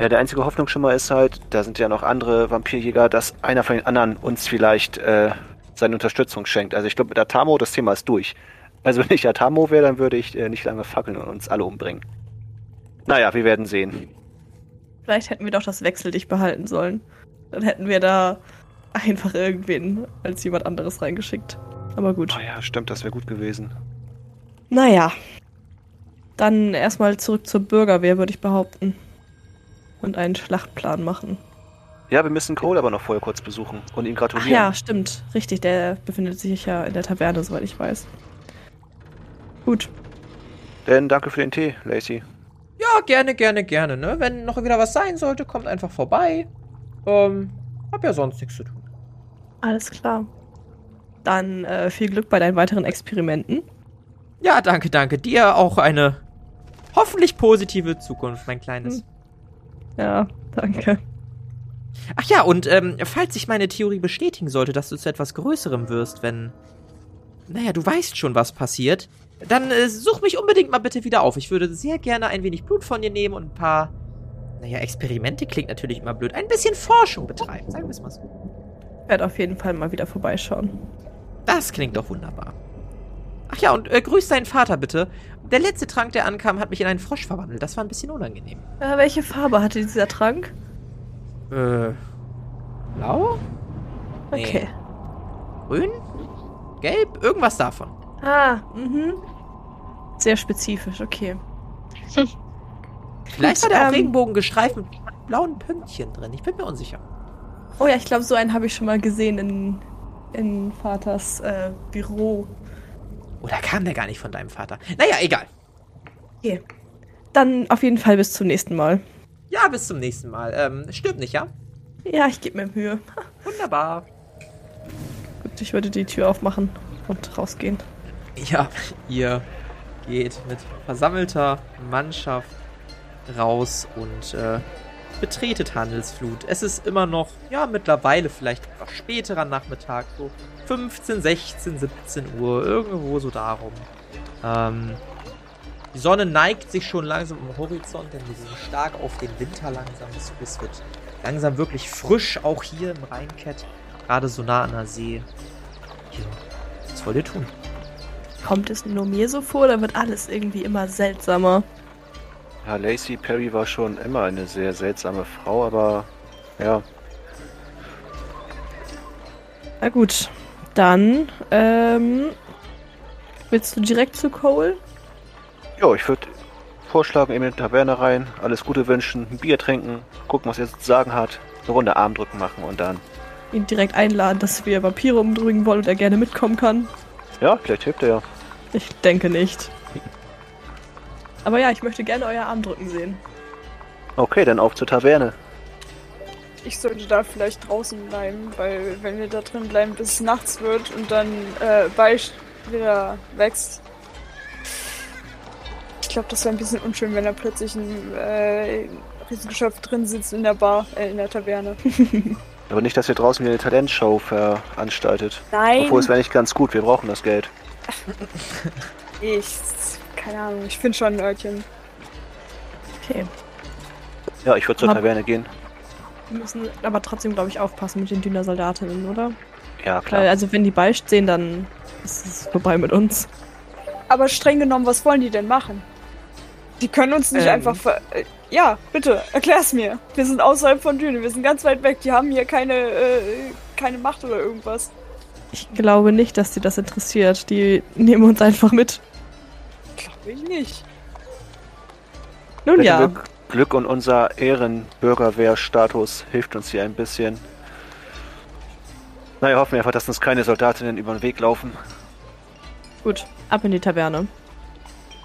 Ja, der einzige Hoffnung schon mal ist halt, da sind ja noch andere Vampirjäger, dass einer von den anderen uns vielleicht äh, seine Unterstützung schenkt. Also ich glaube, mit Atamo, das Thema ist durch. Also wenn ich Atamo wäre, dann würde ich äh, nicht lange fackeln und uns alle umbringen. Naja, wir werden sehen.
Vielleicht hätten wir doch das Wechseldich behalten sollen. Dann hätten wir da einfach irgendwen als jemand anderes reingeschickt. Aber gut.
Oh ja, stimmt, das wäre gut gewesen.
Naja. Dann erstmal zurück zur Bürgerwehr, würde ich behaupten. Und einen Schlachtplan machen.
Ja, wir müssen Cole aber noch vorher kurz besuchen und ihm
Ach
gratulieren.
ja, stimmt. Richtig, der befindet sich ja in der Taverne, soweit ich weiß. Gut.
Denn danke für den Tee, Lacey.
Ja, gerne, gerne, gerne, ne? Wenn noch wieder was sein sollte, kommt einfach vorbei. Ähm, hab ja sonst nichts zu tun.
Alles klar. Dann äh, viel Glück bei deinen weiteren Experimenten.
Ja, danke, danke. Dir auch eine hoffentlich positive Zukunft, mein Kleines.
Hm. Ja, danke.
Ach ja, und ähm, falls sich meine Theorie bestätigen sollte, dass du zu etwas Größerem wirst, wenn. Naja, du weißt schon, was passiert, dann äh, such mich unbedingt mal bitte wieder auf. Ich würde sehr gerne ein wenig Blut von dir nehmen und ein paar. Naja, Experimente klingt natürlich immer blöd. Ein bisschen Forschung betreiben, sagen wir es mal so.
Ich werde auf jeden Fall mal wieder vorbeischauen.
Das klingt doch wunderbar. Ach ja, und äh, grüß deinen Vater bitte. Der letzte Trank, der ankam, hat mich in einen Frosch verwandelt. Das war ein bisschen unangenehm.
Äh, welche Farbe hatte dieser Trank?
Äh. Blau? Nee.
Okay.
Grün? Gelb? Irgendwas davon.
Ah, mhm. Sehr spezifisch, okay.
Vielleicht
Gut,
war der auch
ähm,
Regenbogen gestreift mit blauen Pünktchen drin. Ich bin mir unsicher.
Oh ja, ich glaube, so einen habe ich schon mal gesehen in in Vaters äh, Büro.
Oder kam der gar nicht von deinem Vater? Naja, egal.
Okay. Dann auf jeden Fall bis zum nächsten Mal.
Ja, bis zum nächsten Mal. Ähm, stirbt nicht, ja?
Ja, ich gebe mir Mühe.
Wunderbar.
Gut, ich würde die Tür aufmachen und rausgehen.
Ja, ihr geht mit versammelter Mannschaft raus und äh, betretet Handelsflut. Es ist immer noch, ja, mittlerweile vielleicht etwas späterer Nachmittag, so 15, 16, 17 Uhr, irgendwo so darum. Ähm, die Sonne neigt sich schon langsam am Horizont, denn wir sind stark auf den Winter langsam. Es, es wird langsam wirklich frisch, auch hier im Rheinkett, gerade so nah an der See. Ja, was wollt ihr tun?
Kommt es nur mir so vor, oder wird alles irgendwie immer seltsamer?
Ja, Lacey Perry war schon immer eine sehr seltsame Frau, aber ja,
Na gut, dann, ähm, willst du direkt zu Cole?
Ja, ich würde vorschlagen, eben in die Taverne rein, alles Gute wünschen, ein Bier trinken, gucken, was er zu sagen hat, eine Runde Armdrücken machen und dann,
Ihn direkt einladen, dass wir Vampire umdrücken wollen und er gerne mitkommen kann?
ja, vielleicht hilft er ja.
Ich denke nicht. Aber ja, ich möchte gerne euer Armdrücken sehen.
Okay, dann auf zur Taverne.
Ich sollte da vielleicht draußen bleiben, weil wenn wir da drin bleiben, bis es nachts wird und dann äh, Beisch wieder wächst. Ich glaube, das wäre ein bisschen unschön, wenn da plötzlich ein äh, Riesengeschöpf drin sitzt in der Bar, äh, in der Taverne.
Aber nicht, dass ihr draußen wieder eine Talentshow veranstaltet.
Nein,
Obwohl, es wäre nicht ganz gut, wir brauchen das Geld.
ich, keine Ahnung, ich finde schon ein Örtchen.
Okay.
Ja, ich würde zur
Aber-
Taverne gehen.
Wir müssen aber trotzdem, glaube ich, aufpassen mit den Dünner-Soldatinnen, oder?
Ja,
Weil,
klar.
also wenn die Beicht sehen, dann ist es vorbei mit uns.
Aber streng genommen, was wollen die denn machen? Die können uns nicht
Ähm.
einfach ver... Äh, ja, bitte, erklär's mir. Wir sind außerhalb von Düne, wir sind ganz weit weg. Die haben hier keine, äh, keine Macht oder irgendwas.
Ich glaube nicht, dass die das interessiert. Die nehmen uns einfach mit.
Glaube ich nicht.
Nun
Vielleicht
ja,
Glück, Glück und unser Ehrenbürgerwehr-Status hilft uns hier ein bisschen. Naja, hoffen wir einfach, dass uns keine Soldatinnen über den Weg laufen.
gut. Ab in die Taverne.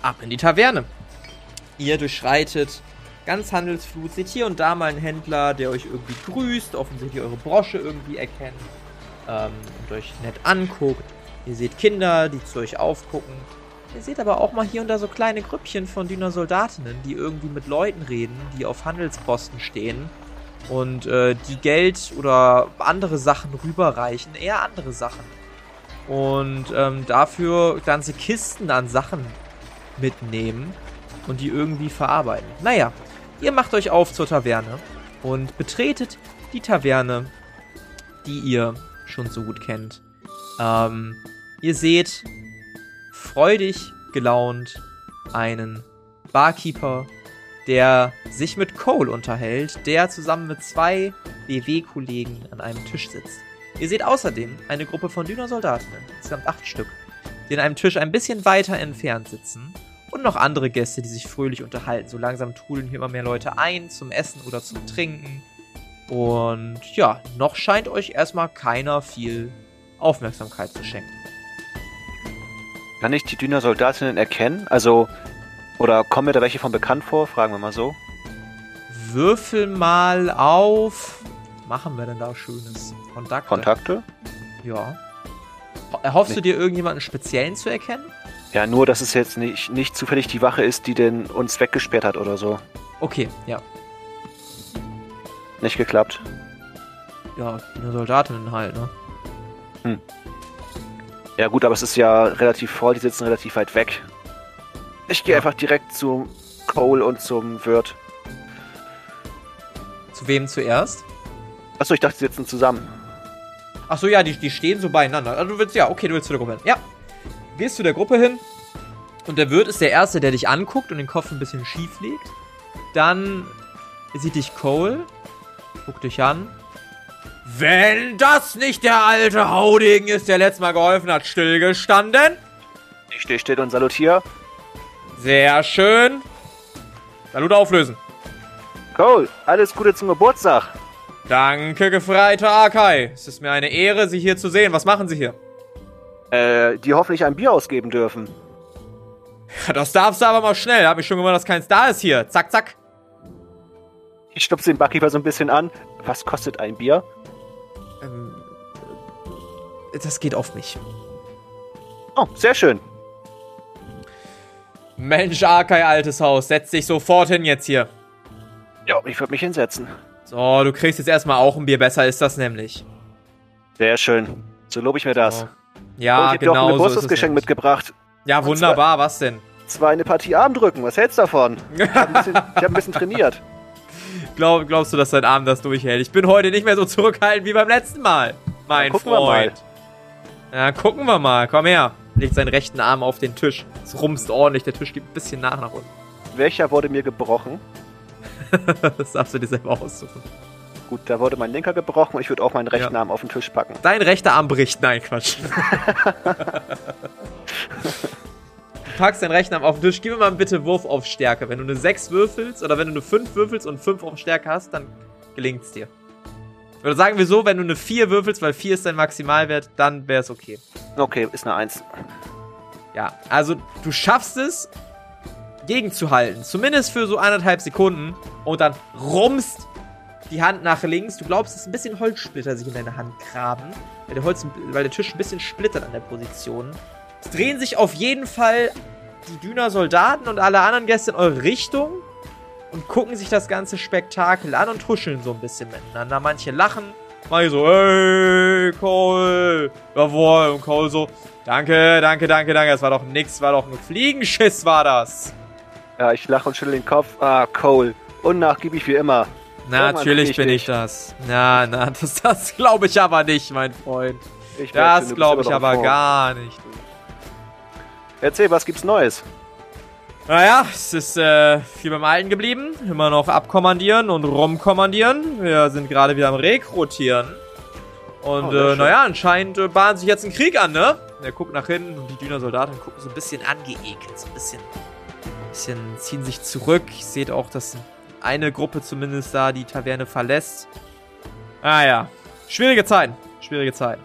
ab in die Taverne. Ihr durchschreitet ganz Handelsflut, seht hier und da mal einen Händler, der euch irgendwie grüßt, offensichtlich eure Brosche irgendwie erkennt ähm, und euch nett anguckt. Ihr seht Kinder, die zu euch aufgucken. Ihr seht aber auch mal hier und da so kleine Grüppchen von Düner Soldatinnen, die irgendwie mit Leuten reden, die auf Handelsposten stehen und äh, die Geld oder andere Sachen rüberreichen, eher andere Sachen. Und ähm, dafür ganze Kisten an Sachen mitnehmen und die irgendwie verarbeiten. Naja, ihr macht euch auf zur Taverne und betretet die Taverne, die ihr schon so gut kennt. Ähm, ihr seht freudig gelaunt einen Barkeeper, der sich mit Cole unterhält, der zusammen mit zwei BW-Kollegen an einem Tisch sitzt. Ihr seht außerdem eine Gruppe von Düner Soldatinnen, insgesamt acht Stück, die an einem Tisch ein bisschen weiter entfernt sitzen. Und noch andere Gäste, die sich fröhlich unterhalten. So langsam trudeln hier immer mehr Leute ein zum Essen oder zum Trinken. Und ja, noch scheint euch erstmal keiner viel Aufmerksamkeit zu schenken.
Kann ich die Düner Soldatinnen erkennen? Also, oder kommen mir da welche von bekannt vor? Fragen wir mal so.
Würfel mal auf. Machen wir denn da Schönes? Kontakte.
Kontakte?
Ja. Ho- Erhoffst
Nee.
du dir irgendjemanden speziellen zu erkennen?
Ja, nur, dass es jetzt nicht, nicht zufällig die Wache ist, die denn uns weggesperrt hat oder so.
Okay, ja.
Nicht geklappt.
Ja, eine Soldatinnen halt, ne?
Ja gut, aber es ist ja relativ voll, die sitzen relativ weit weg. Ich gehe
Ja.
einfach direkt zu Cole und zum Wirt.
Zu wem zuerst?
Achso, ich dachte, sie sitzen zusammen.
Ach so, ja, die, die stehen so beieinander. Also du willst, ja, okay, du willst zu der Gruppe. Ja. Gehst zu der Gruppe hin und der Wirt ist der Erste, der dich anguckt und den Kopf ein bisschen schief legt. Dann sieht dich Cole, guckt dich an. Wenn das nicht der alte Haudegen ist, der letztes Mal geholfen hat, stillgestanden.
Ich stehe still und salutiere.
Sehr schön. Salut auflösen.
Cole, alles Gute zum Geburtstag.
Danke, gefreiter Akai. Es ist mir eine Ehre, Sie hier zu sehen. Was machen Sie hier?
Äh, die hoffentlich ein Bier ausgeben dürfen.
Das darfst du aber mal schnell. Hab mich schon gewundert, dass keins da ist hier. Zack, zack.
Ich stupse den Barkeeper so ein bisschen an. Was kostet ein Bier?
Ähm, das geht auf mich.
Oh, sehr schön.
Mensch, Akai, altes Haus. Setz dich sofort hin jetzt hier.
Ja, ich würde mich hinsetzen.
So, du kriegst jetzt erstmal auch ein Bier. Besser ist das nämlich.
Sehr schön. So lobe ich mir das.
So.
Und
Ja,
ich hab dir
genau
auch ein
so es
Geburtstagsgeschenk
nämlich.
mitgebracht.
Ja, wunderbar. Was denn?
Zwar eine Partie Armdrücken. Was hältst du davon? Ich habe ein, bisschen- ich hab ein bisschen trainiert.
Glaub, glaubst du, dass dein Arm das durchhält? Ich bin heute nicht mehr so zurückhaltend wie beim letzten Mal. Mein
mal.
Freund. Ja, gucken wir mal. Komm her. Legt seinen rechten Arm auf den Tisch. Es rumst ordentlich. Der Tisch gibt ein bisschen nach nach unten.
Welcher wurde mir gebrochen?
Das darfst du dir selber aussuchen.
Gut, da wurde mein linker gebrochen und ich würde auch meinen rechten Arm auf den Tisch packen.
Dein rechter Arm bricht. Nein, Quatsch. du packst deinen rechten Arm auf den Tisch. Gib mir mal bitte Wurf auf Stärke. Wenn du eine 6 würfelst oder wenn du eine 5 würfelst und 5 auf Stärke hast, dann gelingt's dir. Oder sagen wir so, wenn du eine 4 würfelst, weil 4 ist dein Maximalwert, dann wäre es okay.
Okay, ist eine Eins.
Ja, also du schaffst es, gegenzuhalten. Zumindest für so eineinhalb Sekunden. Und dann rumst die Hand nach links. Du glaubst, dass ein bisschen Holzsplitter sich in deine Hand graben. Weil der, Holz, weil der Tisch ein bisschen splittert an der Position. Es drehen sich auf jeden Fall die Düner Soldaten und alle anderen Gäste in eure Richtung. Und gucken sich das ganze Spektakel an und tuscheln so ein bisschen miteinander. Manche lachen. Manche so, hey, Cole. Jawohl. Und Cole so, Danke, danke, danke, danke. Das war doch nix, war doch ein Fliegenschiss, war das.
Ja, ich lache und schüttel den Kopf. Ah, Cole. Unnachgiebig wie immer.
Natürlich bin
ich
das. Na, na, das, das glaube ich aber nicht, mein Freund.
Ich
Das glaube ich aber
vor.
gar nicht.
Erzähl, was gibt's Neues?
Naja, es ist äh, viel beim Alten geblieben. Immer noch abkommandieren und rumkommandieren. Wir sind gerade wieder am Rekrutieren. Und
Oh,
äh, naja, anscheinend äh, bahnt sich jetzt ein Krieg an, ne? Er guckt nach hinten und die Düner Soldaten gucken so ein bisschen angeekelt, so ein bisschen, bisschen ziehen sich zurück. Ich sehe auch, dass eine Gruppe zumindest da die Taverne verlässt. Ah ja, schwierige Zeiten, schwierige Zeiten.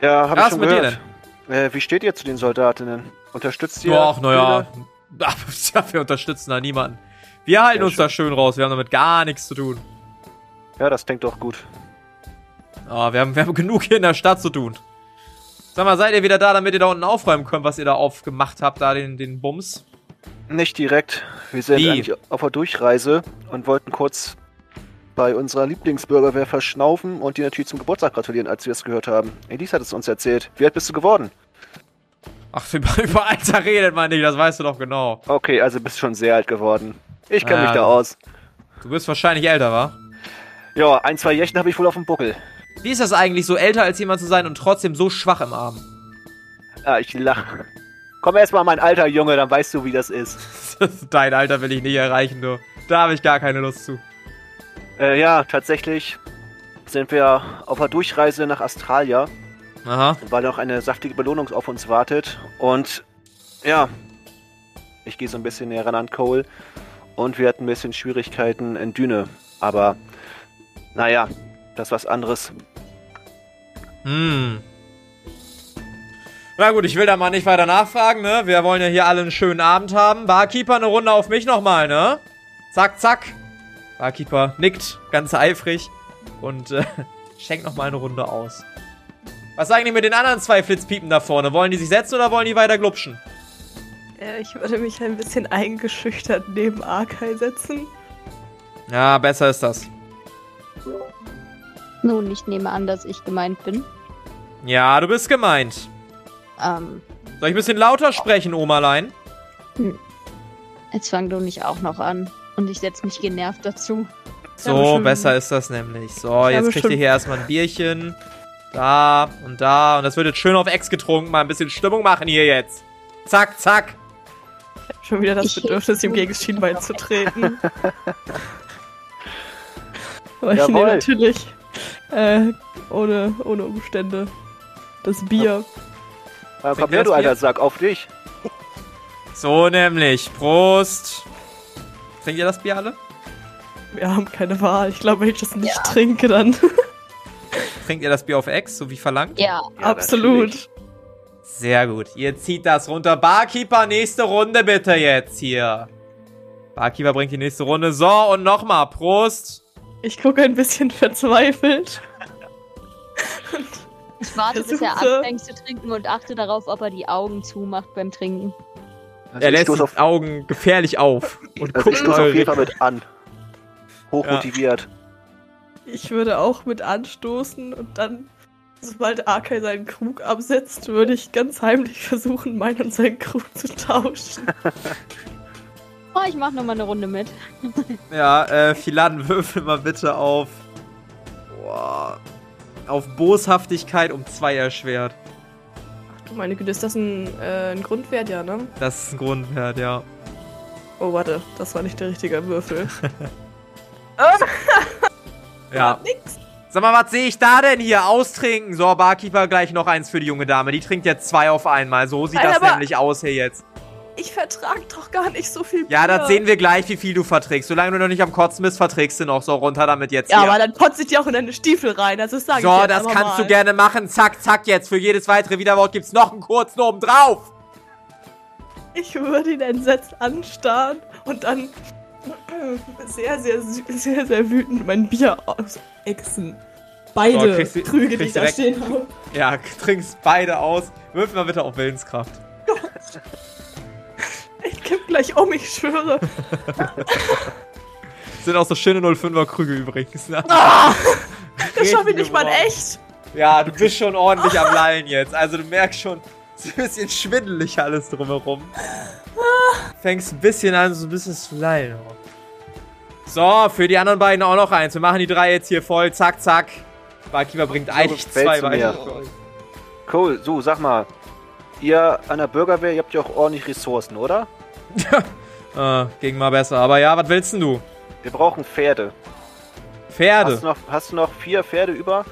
Ja, hab ich
Was
schon
mit dir
gehört. Äh, wie steht ihr zu den Soldatinnen? Unterstützt ihr?
Ach, naja. Ja, wir unterstützen da niemanden. Wir halten
Sehr
uns da schön raus. Wir haben damit gar nichts zu tun.
Ja, das klingt doch gut.
Ah, wir, haben, wir haben genug hier in der Stadt zu tun. Sag mal, seid ihr wieder da, damit ihr da unten aufräumen könnt, was ihr da aufgemacht habt, da den, den Bums?
Nicht direkt. Wir sind
Wie?
eigentlich auf der Durchreise und wollten kurz bei unserer Lieblingsbürgerwehr verschnaufen und dir natürlich zum Geburtstag gratulieren, als wir es gehört haben. Elise hat es uns erzählt. Wie alt bist du geworden?
Ach, über, über Alter redet man nicht, das weißt du doch genau.
Okay, also bist schon sehr alt geworden. Ich kenne
Ja,
mich da aus.
Du bist wahrscheinlich älter, wa?
Ja, ein, zwei Jährchen habe ich wohl auf dem Buckel.
Wie ist das eigentlich, so älter als jemand zu sein und trotzdem so schwach im Arm?
Ah, ich lache. Komm erst mal mein alter Junge, dann weißt du, wie das ist.
Dein Alter will ich nicht erreichen, du. Da habe ich gar keine Lust zu.
Äh, ja, tatsächlich sind wir auf der Durchreise nach Australia,
Aha.
weil noch eine saftige Belohnung auf uns wartet. Und ja, ich gehe so ein bisschen näher ran an Cole. Und wir hatten ein bisschen Schwierigkeiten in Düne. Aber naja, das ist was anderes.
Hm. Na gut, ich will da mal nicht weiter nachfragen, ne? Wir wollen ja hier alle einen schönen Abend haben. Barkeeper, eine Runde auf mich nochmal, ne? Zack, zack. Barkeeper nickt, ganz eifrig. Und äh, schenkt nochmal eine Runde aus. Was sagen die mit den anderen zwei Flitzpiepen da vorne? Wollen die sich setzen oder wollen die weiter glupschen?
Äh, ich würde mich ein bisschen eingeschüchtert neben Arkai setzen.
Ja, besser ist das.
Nun, ich nehme an, dass ich gemeint bin.
Ja, du bist gemeint.
Ähm,
Soll ich ein bisschen lauter sprechen, Omalein?
jetzt fang du nicht auch noch an. Und ich setze mich genervt dazu.
Ich
So,
schon-
besser ist das nämlich. So,
Ich
jetzt kriegt ihr hier erstmal ein Bierchen. Da und da. Und das wird jetzt schön auf Ex getrunken. Mal ein bisschen Stimmung machen hier jetzt. Zack, zack.
Schon wieder das
Ich-
Bedürfnis, ihm gegen das Schienbein zu treten. Aber ich nehme natürlich äh, ohne, ohne Umstände das Bier.
Ja, komm
Trinkt ihr
her, du alter Sack, auf dich.
So nämlich. Prost. Trinkt ihr das Bier alle?
Wir haben keine Wahl. Ich glaube, wenn ich das nicht trinke, dann.
Trinkt ihr das Bier auf Ex, so wie verlangt?
Ja,
Ja,
Absolut.
natürlich.
Sehr gut. Ihr zieht das runter. Barkeeper, nächste Runde bitte jetzt hier. Barkeeper bringt die nächste Runde. So, und nochmal. Prost.
Ich gucke ein bisschen verzweifelt.
ich warte, bis er anfängt zu trinken und achte darauf, ob er die Augen zumacht beim Trinken.
Also
Er lässt die
auf,
Augen gefährlich auf. Und
also
guckt
auf jeden Fall mit an. Hochmotiviert.
Ich würde auch mit anstoßen und dann, sobald Arkai seinen Krug absetzt, würde ich ganz heimlich versuchen, meinen und seinen Krug zu tauschen.
Oh, ich mach noch mal eine Runde mit.
Ja, äh, Philan, würfel mal bitte auf. Boah, auf Boshaftigkeit um zwei erschwert.
Ach du meine Güte, ist das ein, äh, ein Grundwert, ja, ne?
Das ist ein Grundwert, ja.
Oh, warte, das war nicht der richtige Würfel.
Ja.
Nix.
Sag mal, was sehe ich da denn hier? Austrinken. So, Barkeeper, gleich noch eins für die junge Dame. Die trinkt jetzt zwei auf einmal. So sieht
Alter,
das nämlich aus hier jetzt.
Ich vertrag doch gar nicht so viel
Ja,
Bier.
das sehen wir gleich, wie viel du verträgst. Solange du noch nicht am Kotzen bist, verträgst du noch. So, runter damit jetzt
Ja,
hier.
aber dann potze ich dir auch in deine Stiefel rein, also das sag ich
so, das kannst
mal.
du gerne machen. Zack, zack, jetzt. Für jedes weitere Widerwort gibt's noch einen kurzen oben drauf.
Ich würde ihn entsetzt anstarren und dann sehr, sehr, sehr, sehr wütend mein Bier ausexen. Beide
So, kriegst
Krüge, die ich da stehen habe.
Ja, trinkst beide aus. Würfel mal bitte auf Willenskraft.
Ich kipp gleich um, ich schwöre.
Sind auch so schöne 05er Krüge übrigens. Ne?
Ah, das schaffe ich nicht mal echt.
Ja, du bist schon ordentlich am Lallen jetzt. Also du merkst schon, es ist ein bisschen schwindelig alles drumherum. Fängst ein bisschen an, so ein bisschen zu lallen. So, für die anderen beiden auch noch eins. Wir machen die drei jetzt hier voll. Zack, zack. Barkeeper bringt eigentlich
fällt
zwei weitere.
Cool, so, sag mal. Ihr an der Bürgerwehr, ihr habt ja auch ordentlich Ressourcen, oder?
Äh, ging mal besser. Aber ja, was willst denn du?
Wir brauchen Pferde.
Pferde.
Hast du, noch, hast du noch vier Pferde über?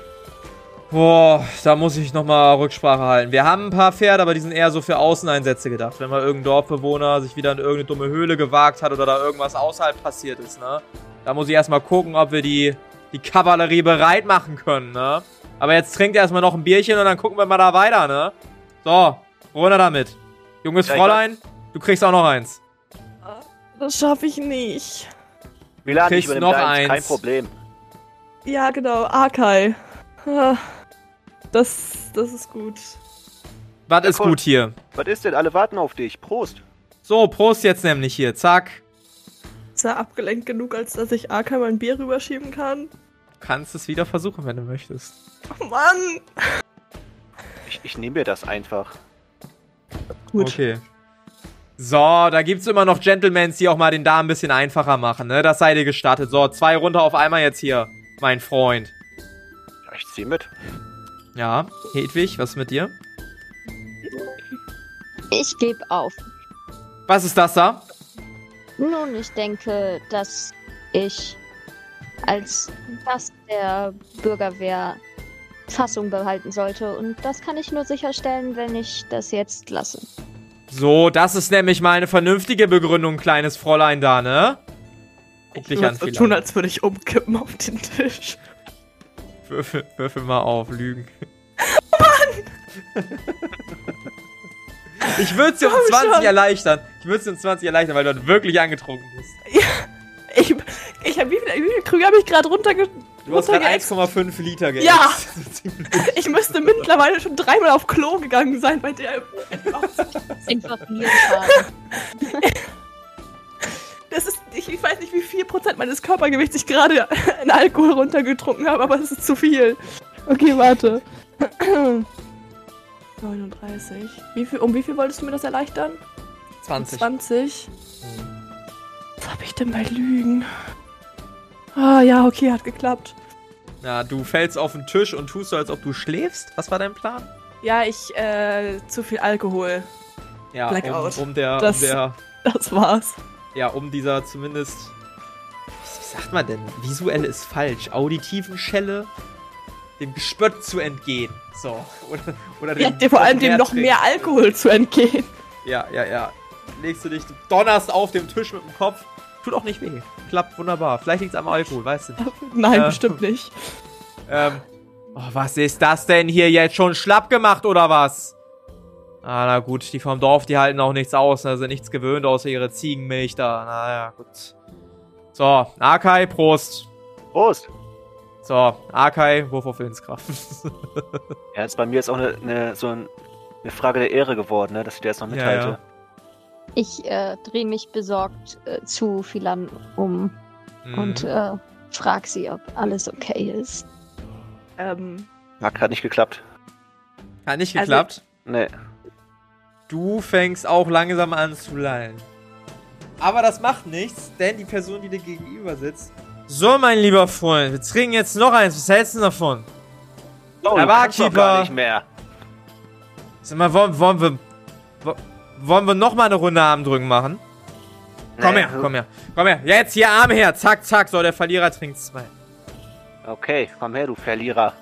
Boah, da muss ich nochmal Rücksprache halten. Wir haben ein paar Pferde, aber die sind eher so für Außeneinsätze gedacht. Wenn mal irgendein Dorfbewohner sich wieder in irgendeine dumme Höhle gewagt hat oder da irgendwas außerhalb passiert ist, ne? Da muss ich erstmal gucken, ob wir die, die Kavallerie bereit machen können, ne? Aber jetzt trinkt erstmal noch ein Bierchen und dann gucken wir mal da weiter, ne? So, runter damit. Junges
Ja,
Fräulein, du kriegst auch noch eins.
Das schaffe ich nicht.
Milan, ich
Kriegst
übernehme
noch
deins, kein
eins.
Problem.
Ja, genau, Arkai. Ah, Das, das ist gut.
Was ist
cool.
gut hier?
Was ist denn? Alle warten auf dich. Prost.
So, Prost jetzt nämlich hier. Zack.
Ist er abgelenkt genug, als dass ich Arkai mein Bier rüberschieben kann?
Kannst es wieder versuchen, wenn du möchtest.
Oh Mann!
Ich, ich nehme mir das einfach.
Gut.
Okay. So, da gibt's immer noch Gentlemans, die auch mal den Damen ein bisschen einfacher machen, ne? Das sei dir gestattet. So, zwei runter auf einmal jetzt hier, mein Freund.
Ja, ich zieh mit.
Ja, Hedwig, was ist mit dir?
Ich gebe auf.
Was ist das da?
Nun, ich denke, dass ich als Gast der Bürgerwehr Fassung behalten sollte. Und das kann ich nur sicherstellen, wenn ich das jetzt lasse.
So, das ist nämlich mal eine vernünftige Begründung, kleines Fräulein da, ne? Guck
Ich
dich
würde
an,
so tun, als würde ich umkippen auf den Tisch.
Würfel, würfel mal auf, Lügen. Ich würde sie um
Komm
20
schon.
erleichtern. Ich würde sie um 20 erleichtern, weil du halt wirklich angetrunken bist.
Ich, ich hab, wie viele wie viel Krüge habe ich gerade runterge...
Du hast gerade
runtergeäxt?
1,5 Liter geäxt.
Ja. Ich müsste mittlerweile schon dreimal auf Klo gegangen sein bei der...
Einfach Nierenschaden.
Das ist, ich, ich weiß nicht, wie viel Prozent meines Körpergewichts ich gerade in Alkohol runtergetrunken habe, aber es ist zu viel. Okay, warte. 39. Wie viel, um wie viel wolltest du mir das erleichtern?
20.
20. Was hab ich denn bei Lügen? Ah, ja, okay, hat geklappt.
Ja, du fällst auf den Tisch und tust so, als ob du schläfst. Was war dein Plan?
Ja, ich, äh, zu viel Alkohol.
Ja,
Blackout.
Um, um der,
Das-
um der,
Das war's.
ja, um dieser zumindest, wie sagt man denn? Visuell ist falsch. Auditiven Schelle dem Gespött zu entgehen. So. Oder, oder
Ja, dir vor allem dem noch mehr Alkohol zu entgehen.
Ja, ja, ja. Legst du dich, du donnerst auf dem Tisch mit dem Kopf. Tut auch nicht weh. Klappt wunderbar. Vielleicht liegt es am Alkohol, weißt du nicht.
Nein,
Äh.
bestimmt nicht.
Ähm, oh, was ist das denn hier jetzt schon schlapp gemacht oder was? Ah, na gut, die vom Dorf, die halten auch nichts aus, ne? sind nichts gewöhnt außer ihre Ziegenmilch da. Naja, gut. So, Akai, Prost.
Prost!
So, Akai, Wurf auf Willenskraft.
Ja, jetzt bei mir ist auch eine, eine, so ein, eine Frage der Ehre geworden, ne, dass ich dir das noch
Ja,
mithalte.
ja.
Ich äh, drehe mich besorgt äh, zu Philan um
Mhm.
und äh, frag sie, ob alles okay ist.
Ähm,
Hat grad nicht geklappt.
Hat nicht
Also-
geklappt.
Nee.
Du fängst auch langsam an zu lallen. Aber das macht nichts, denn die Person, die dir gegenüber sitzt. So, mein lieber Freund, wir trinken jetzt noch eins. Was hältst du davon?
Oh,
Der Barkeeper.
gar nicht mehr.
Sag mal, wollen, wollen wir. Wo- Wollen wir noch mal eine Runde Armdrücken machen? Komm her, komm her. Komm her. Jetzt hier Arm her. Zack, zack. So, der Verlierer trinkt zwei.
Okay, komm her, du Verlierer.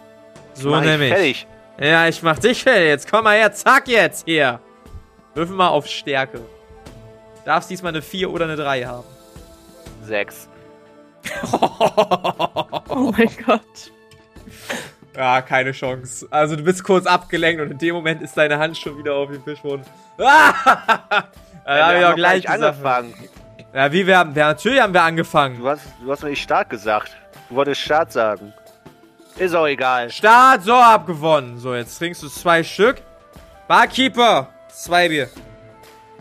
So
Mach ich
nämlich.
Fertig.
Ja, ich mach dich fertig. Jetzt komm mal her. Zack, jetzt hier. Würfel mal auf Stärke. Darfst diesmal eine 4 oder eine 3 haben.
Sechs.
oh mein Gott.
Ja, keine Chance. Also du bist kurz abgelenkt und in dem Moment ist deine Hand schon wieder auf dem Fischboden. Ah! da
Wir haben noch gar
gleich
angefangen.
Ja, wie wir haben, ja, natürlich haben wir angefangen.
Du hast, du hast mir nicht Start gesagt. Du wolltest Start sagen. Ist auch egal.
Start, so abgewonnen. So, jetzt trinkst du zwei Stück. Barkeeper, zwei Bier.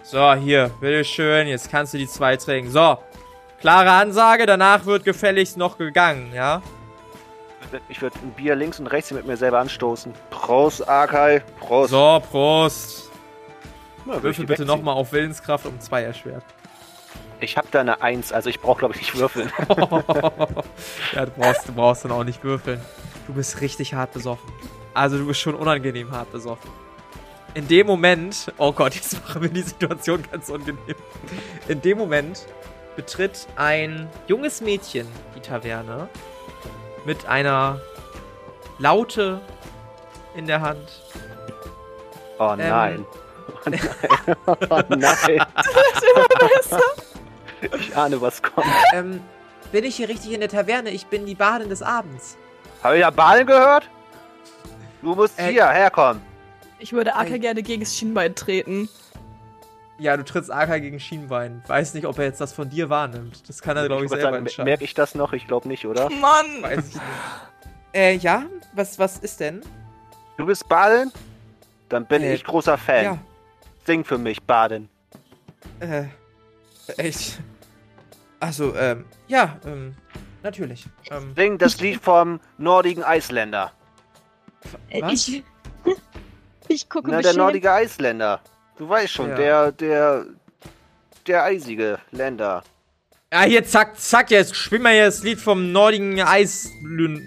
So, hier, bitteschön. Jetzt kannst du die zwei trinken. So, klare Ansage. Danach wird gefälligst noch gegangen, ja?
Ich würde ein Bier links und rechts mit mir selber anstoßen. Prost, Akai. Prost.
So, Prost.
Na,
Würfel bitte nochmal auf Willenskraft um zwei erschwert.
Ich habe da eine Eins, also ich brauche glaube ich nicht würfeln.
ja, du brauchst, du brauchst dann auch nicht würfeln. Du bist richtig hart besoffen. Also du bist schon unangenehm hart besoffen. In dem Moment, oh Gott, jetzt machen wir die Situation ganz unangenehm. In dem Moment betritt ein junges Mädchen die Taverne mit einer Laute in der Hand.
Oh
Ähm.
nein. Oh nein. Oh nein. ich ahne, was kommt.
Ähm, bin ich hier richtig in der Taverne? Ich bin die Badin des Abends.
Habe ich ja Bahn gehört? Du musst
Äh,
hier herkommen.
Ich würde Aka
Ey.
gerne gegen das Schienbein treten.
Ja, du trittst AK gegen Schienbein. Weiß nicht, ob er jetzt das von dir wahrnimmt. Das kann er, glaube ich,
würd
selber
sagen,
entscheiden.
Merke ich das noch? Ich glaube nicht, oder?
Mann!
Weiß ich nicht. Äh, ja? Was, was ist denn?
Du bist Baden? Dann bin
Äh,
ich großer Fan.
Ja,
Sing für mich, Baden.
äh, echt. Also, ähm, ja, ähm, natürlich. Ähm,
Sing das Lied vom nordigen Eisländer.
Äh,
Was?
Ich, ich gucke
Na, der
beschämt.
nordige Eisländer. Du weißt schon,
Ja.
der, der, der eisige Länder.
ja, hier, zack, zack, jetzt spiel mal hier das Lied vom nordigen Eislün.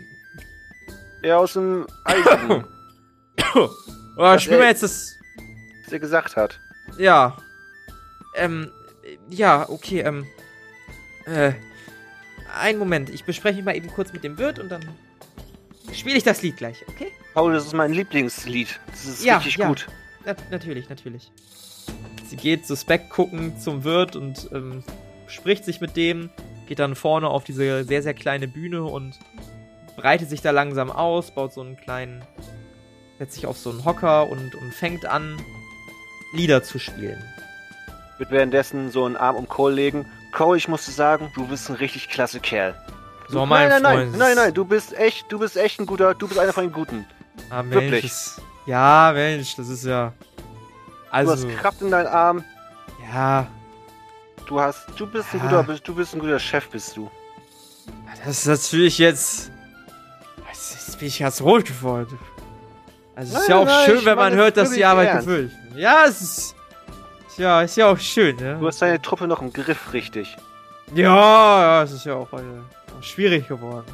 Der aus dem Eisigen,
Oder
Das,
spiel mal
äh,
jetzt das.
was er gesagt hat.
Ja. Ähm, ja, okay, ähm. Äh. Einen Moment, ich bespreche mich mal eben kurz mit dem Wirt und dann spiele ich das Lied gleich, okay?
Paul, das ist mein Lieblingslied. Das ist
Ja,
richtig
ja.
gut.
Na, natürlich, natürlich. Sie geht suspekt gucken zum Wirt und ähm, spricht sich mit dem, geht dann vorne auf diese sehr, sehr kleine Bühne und breitet sich da langsam aus, baut so einen kleinen, setzt sich auf so einen Hocker und, und fängt an, Lieder zu spielen.
Wird währenddessen so einen Arm um Cole legen. Cole, ich muss dir sagen, du bist ein richtig klasse Kerl.
So,
nein,
mein
nein,
Freund.
nein, nein, nein, du bist echt, du bist echt ein guter, du bist einer von den Guten.
Ah, Mensch,
Wirklich.
das- ja, Mensch, das ist ja.
Du
Also,
hast Kraft in deinen Arm.
ja,
Du hast, du bist ein
Ja.
guter, du bist ein guter Chef, bist du.
das ist natürlich jetzt. Jetzt bin ich ganz rot geworden. Also, es ist
Nein,
ja auch
nein,
schön, wenn man hört,
das
dass die Arbeit gefüllt wird. Ja, es ist. Ja, ist ja auch schön,
Du
ne?
hast deine Truppe noch im Griff, richtig.
Ja, ja, es ist ja auch, äh, schwierig geworden.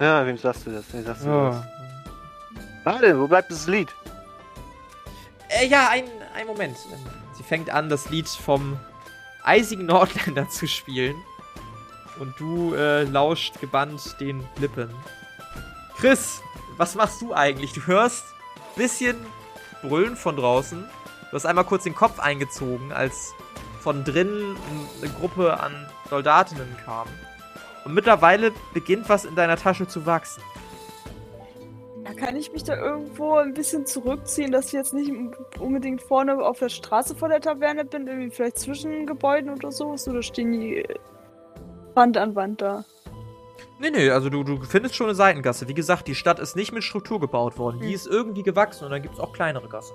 Ja, wem sagst du das? Wem sagst du
Ja.
das? Warte, wo bleibt das Lied?
Äh, ja, ein, ein Moment. Sie fängt an, das Lied vom eisigen Nordländer zu spielen. Und du äh, lauscht gebannt den Lippen. Chris, was machst du eigentlich? Du hörst bisschen Brüllen von draußen. Du hast einmal kurz den Kopf eingezogen, als von drinnen eine Gruppe an Soldatinnen kam. Und mittlerweile beginnt was in deiner Tasche zu wachsen.
Ja, kann ich mich da irgendwo ein bisschen zurückziehen, dass ich jetzt nicht unbedingt vorne auf der Straße vor der Taverne bin, irgendwie vielleicht zwischen Gebäuden oder so? Oder stehen die Wand an Wand da?
Nee, nee, also du, du findest schon eine Seitengasse. Wie gesagt, die Stadt ist nicht mit Struktur gebaut worden. Die
Hm.
ist irgendwie gewachsen und dann gibt es auch kleinere Gassen.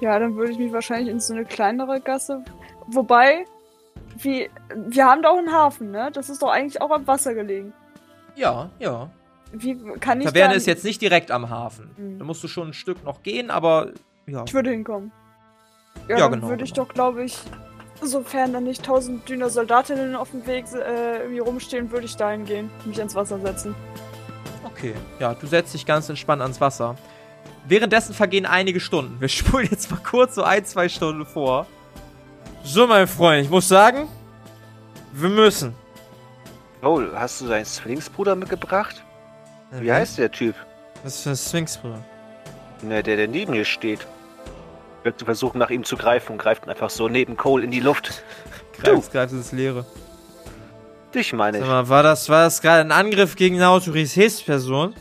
Ja, dann würde ich mich wahrscheinlich in so eine kleinere Gasse. Wobei, wie, wir haben da auch einen Hafen, ne? Das ist doch eigentlich auch am Wasser gelegen.
Ja, ja.
Wie kann ich
Taverne ist jetzt nicht direkt am Hafen.
Hm.
Da musst du schon ein Stück noch gehen, aber ja.
Ich würde hinkommen. Ja,
Ja,
dann
genau,
würde ich
genau.
doch, glaube ich, sofern dann nicht tausend Düner Soldatinnen auf dem Weg äh, irgendwie rumstehen, würde ich dahin gehen, mich ans Wasser setzen.
Okay. Ja, du setzt dich ganz entspannt ans Wasser. Währenddessen vergehen einige Stunden. Wir spulen jetzt mal kurz so ein, zwei Stunden vor. So, mein Freund, ich muss sagen, wir müssen.
Oh, hast du deinen Zwillingsbruder mitgebracht? Wie heißt der Typ?
Was ist für ein Sphinx, Bruder?
Ne, der, der neben mir steht. Wird versuchen, nach ihm zu greifen und greift einfach so neben Cole in die Luft.
Greifst, greifst ins Leere.
Dich meine
Sag
ich.
mal, war das, war das gerade ein Angriff gegen eine Autoritätsperson?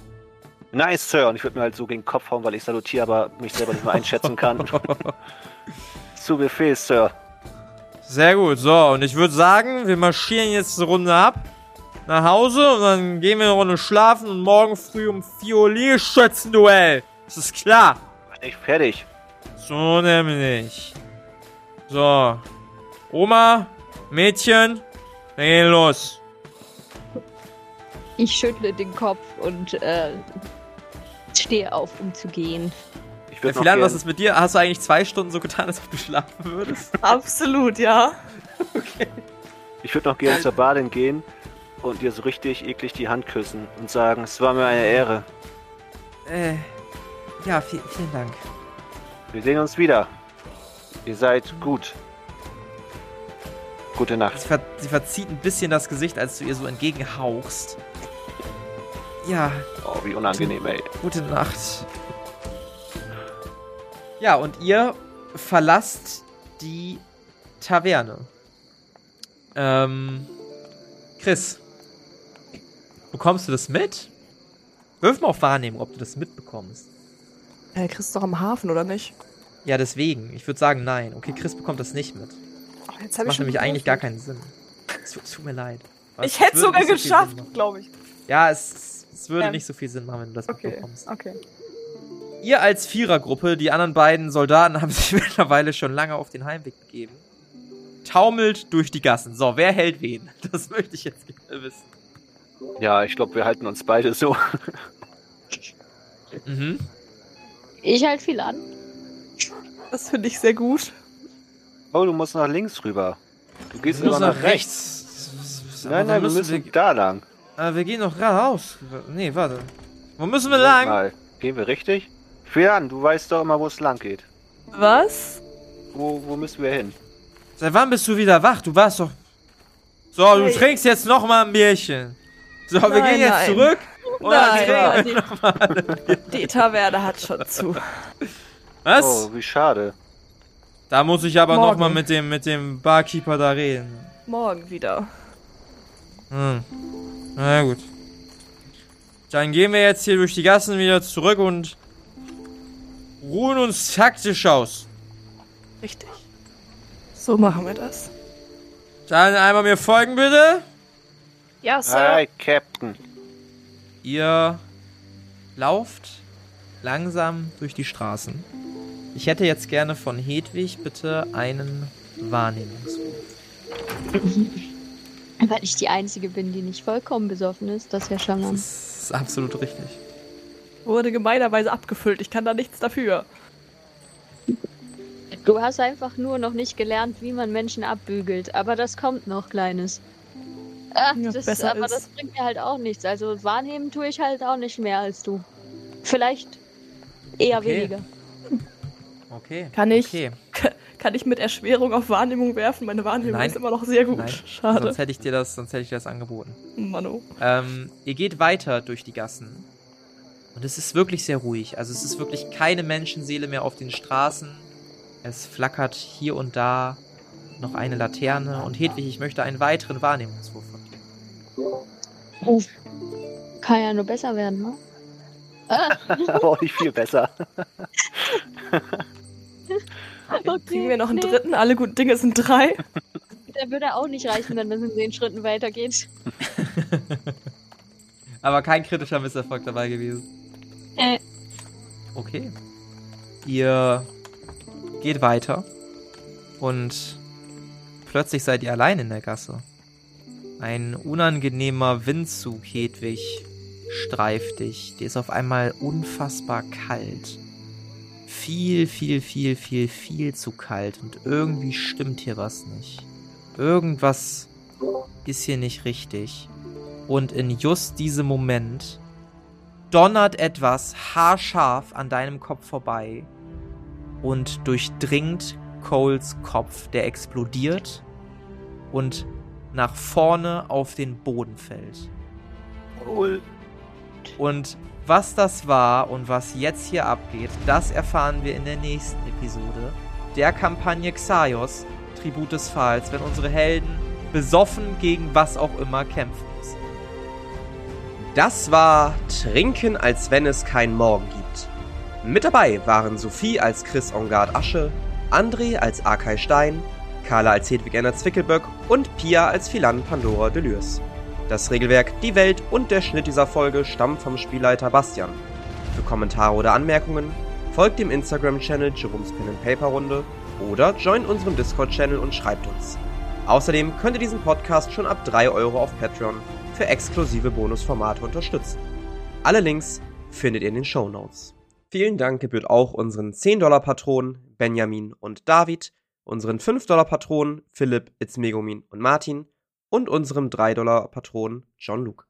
Nice, Sir. Und ich würde mir halt so gegen den Kopf hauen, weil ich salutiere, aber mich selber nicht mehr einschätzen kann. Zu Befehl, Sir.
Sehr gut, so, und ich würde sagen, wir marschieren jetzt eine Runde ab nach Hause und dann gehen wir eine Runde schlafen und morgen früh um 4 Uhr Liegestützenduell. Das ist klar.
Bin ich fertig.
So nämlich. So. Oma, Mädchen, wir gehen los.
Ich schüttle den Kopf und äh, stehe auf, um zu gehen.
Ich
Ja,
würde
Philan, was ist mit dir? Hast du eigentlich zwei Stunden so getan, als ob du schlafen würdest?
Absolut, ja.
ich würd noch gerne zur Badin gehen und dir so richtig eklig die Hand küssen und sagen, es war mir eine Ehre.
Äh, ja, vi- vielen Dank.
Wir sehen uns wieder. Ihr seid gut. Gute Nacht.
Sie, ver sie verzieht ein bisschen das Gesicht, als du ihr so entgegenhauchst. Ja,
Oh, wie unangenehm, ey.
Gute Nacht. Ja, und ihr verlasst die Taverne. Ähm, Chris, bekommst du das mit? Wirf mal auf Wahrnehmung, ob du das mitbekommst.
Äh, Chris ist doch am Hafen, oder nicht?
Ja, deswegen. Ich würde sagen, nein. Okay, Chris bekommt das nicht mit.
Ach, jetzt
Das macht nämlich eigentlich gar keinen Sinn. Es tut, es tut mir leid. Aber
Ich
es
hätte
würde
sogar
so
geschafft, glaube ich.
Ja, es, es würde
Ja.
nicht so viel Sinn machen, wenn du das
Okay,
mitbekommst.
okay.
Ihr als Vierergruppe, die anderen beiden Soldaten haben sich mittlerweile schon lange auf den Heimweg begeben. Taumelt durch die Gassen. So, wer hält wen? Das möchte ich jetzt gerne wissen.
Ja, ich glaube, wir halten uns beide so.
Mhm.
Ich halt viel an.
Das finde ich sehr gut.
Oh, du musst nach links rüber. Du gehst immer nach
nach
rechts.
rechts.
Nein,
Aber
nein, wir müssen
wir,
da lang.
äh, wir gehen doch geradeaus. Nee, warte. Wo müssen wir
Moment
lang?
Mal. Gehen wir richtig? Fian, du weißt doch immer, wo es lang geht.
Was?
Wo, wo müssen wir hin?
Seit wann bist du wieder wach? Du warst doch. So, du
Hey.
trinkst jetzt noch mal ein Bierchen. So, wir
Nein,
gehen jetzt
nein.
zurück. Oder
Nein,
trinken wir
die, die Taverne hat schon zu.
Was?
Oh, wie schade.
Da muss ich aber noch
Morgen.
mal mit dem, mit dem Barkeeper da reden.
Morgen wieder.
Hm. Na gut. Dann gehen wir jetzt hier durch die Gassen wieder zurück und ruhen uns taktisch aus.
Richtig. So machen wir das.
Dann einmal mir folgen, bitte.
Ja, Sir.
Hi, Captain.
Ihr lauft langsam durch die Straßen. Ich hätte jetzt gerne von Hedwig bitte einen Wahrnehmungswurf.
Weil ich die Einzige bin, die nicht vollkommen besoffen ist. Das ist ja schon
Das ist absolut richtig.
Wurde gemeinerweise abgefüllt. Ich kann da nichts dafür.
Du hast einfach nur noch nicht gelernt, wie man Menschen abbügelt. Aber das kommt noch, Kleines. Ach,
Ja,
das,
besser
aber
ist-
das bringt mir halt auch nichts. Also wahrnehmen tue ich halt auch nicht mehr als du. Vielleicht eher
Okay.
weniger.
Okay.
Kann ich?
Okay.
Kann ich mit Erschwerung auf Wahrnehmung werfen? Meine Wahrnehmung
Nein.
ist immer noch sehr gut.
Nein.
Schade.
Sonst hätte ich dir das, sonst hätte ich dir das angeboten.
Mano.
Ähm, ihr geht weiter durch die Gassen. Und es ist wirklich sehr ruhig. Also es ist wirklich keine Menschenseele mehr auf den Straßen. Es flackert hier und da noch eine Laterne und Hedwig, ich möchte einen weiteren Wahrnehmungswurf von.
Oh. Kann ja nur besser werden, ne? Ah,
Aber auch nicht viel besser.
okay,
Kriegen wir noch einen
nee,
dritten? Alle guten Dinge sind drei.
Der würde auch nicht reichen, wenn es in zehn Schritten weitergeht.
Aber kein kritischer Misserfolg dabei gewesen.
Äh,
Okay. Ihr geht weiter und plötzlich seid ihr allein in der Gasse. Ein unangenehmer Windzug, Hedwig, streift dich. Dir ist auf einmal unfassbar kalt. Viel, viel, viel, viel, viel zu kalt und irgendwie stimmt hier was nicht. Irgendwas ist hier nicht richtig. Und in just diesem Moment donnert etwas haarscharf an deinem Kopf vorbei und durchdringt Coles Kopf, der explodiert und nach vorne auf den Boden fällt.
Cool.
Und was das war und was jetzt hier abgeht, das erfahren wir in der nächsten Episode der Kampagne Xaios, Tribut des Pfahls, wenn unsere Helden besoffen gegen was auch immer kämpfen müssen.
Das war Trinken, als wenn es keinen Morgen gibt. Mit dabei waren Sophie als Chris Ongard Asche, André als Arkay Stein, Carla als Hedwig Anna Zwickelböck und Pia als Philan Pandora Delürs. Das Regelwerk, die Welt und der Schnitt dieser Folge stammen vom Spielleiter Bastian. Für Kommentare oder Anmerkungen folgt dem Instagram-Channel Jerome's Pen and Paper Runde oder joint unserem Discord-Channel und schreibt uns. Außerdem könnt ihr diesen Podcast schon ab 3 Euro auf Patreon für exklusive Bonusformate unterstützen. Alle Links findet ihr in den Show Notes. Vielen Dank gebührt auch unseren 10-Dollar-Patronen Benjamin und David, unseren 5-Dollar-Patronen Philipp, Itzmegumin und Martin und unserem 3-Dollar-Patron John Luke.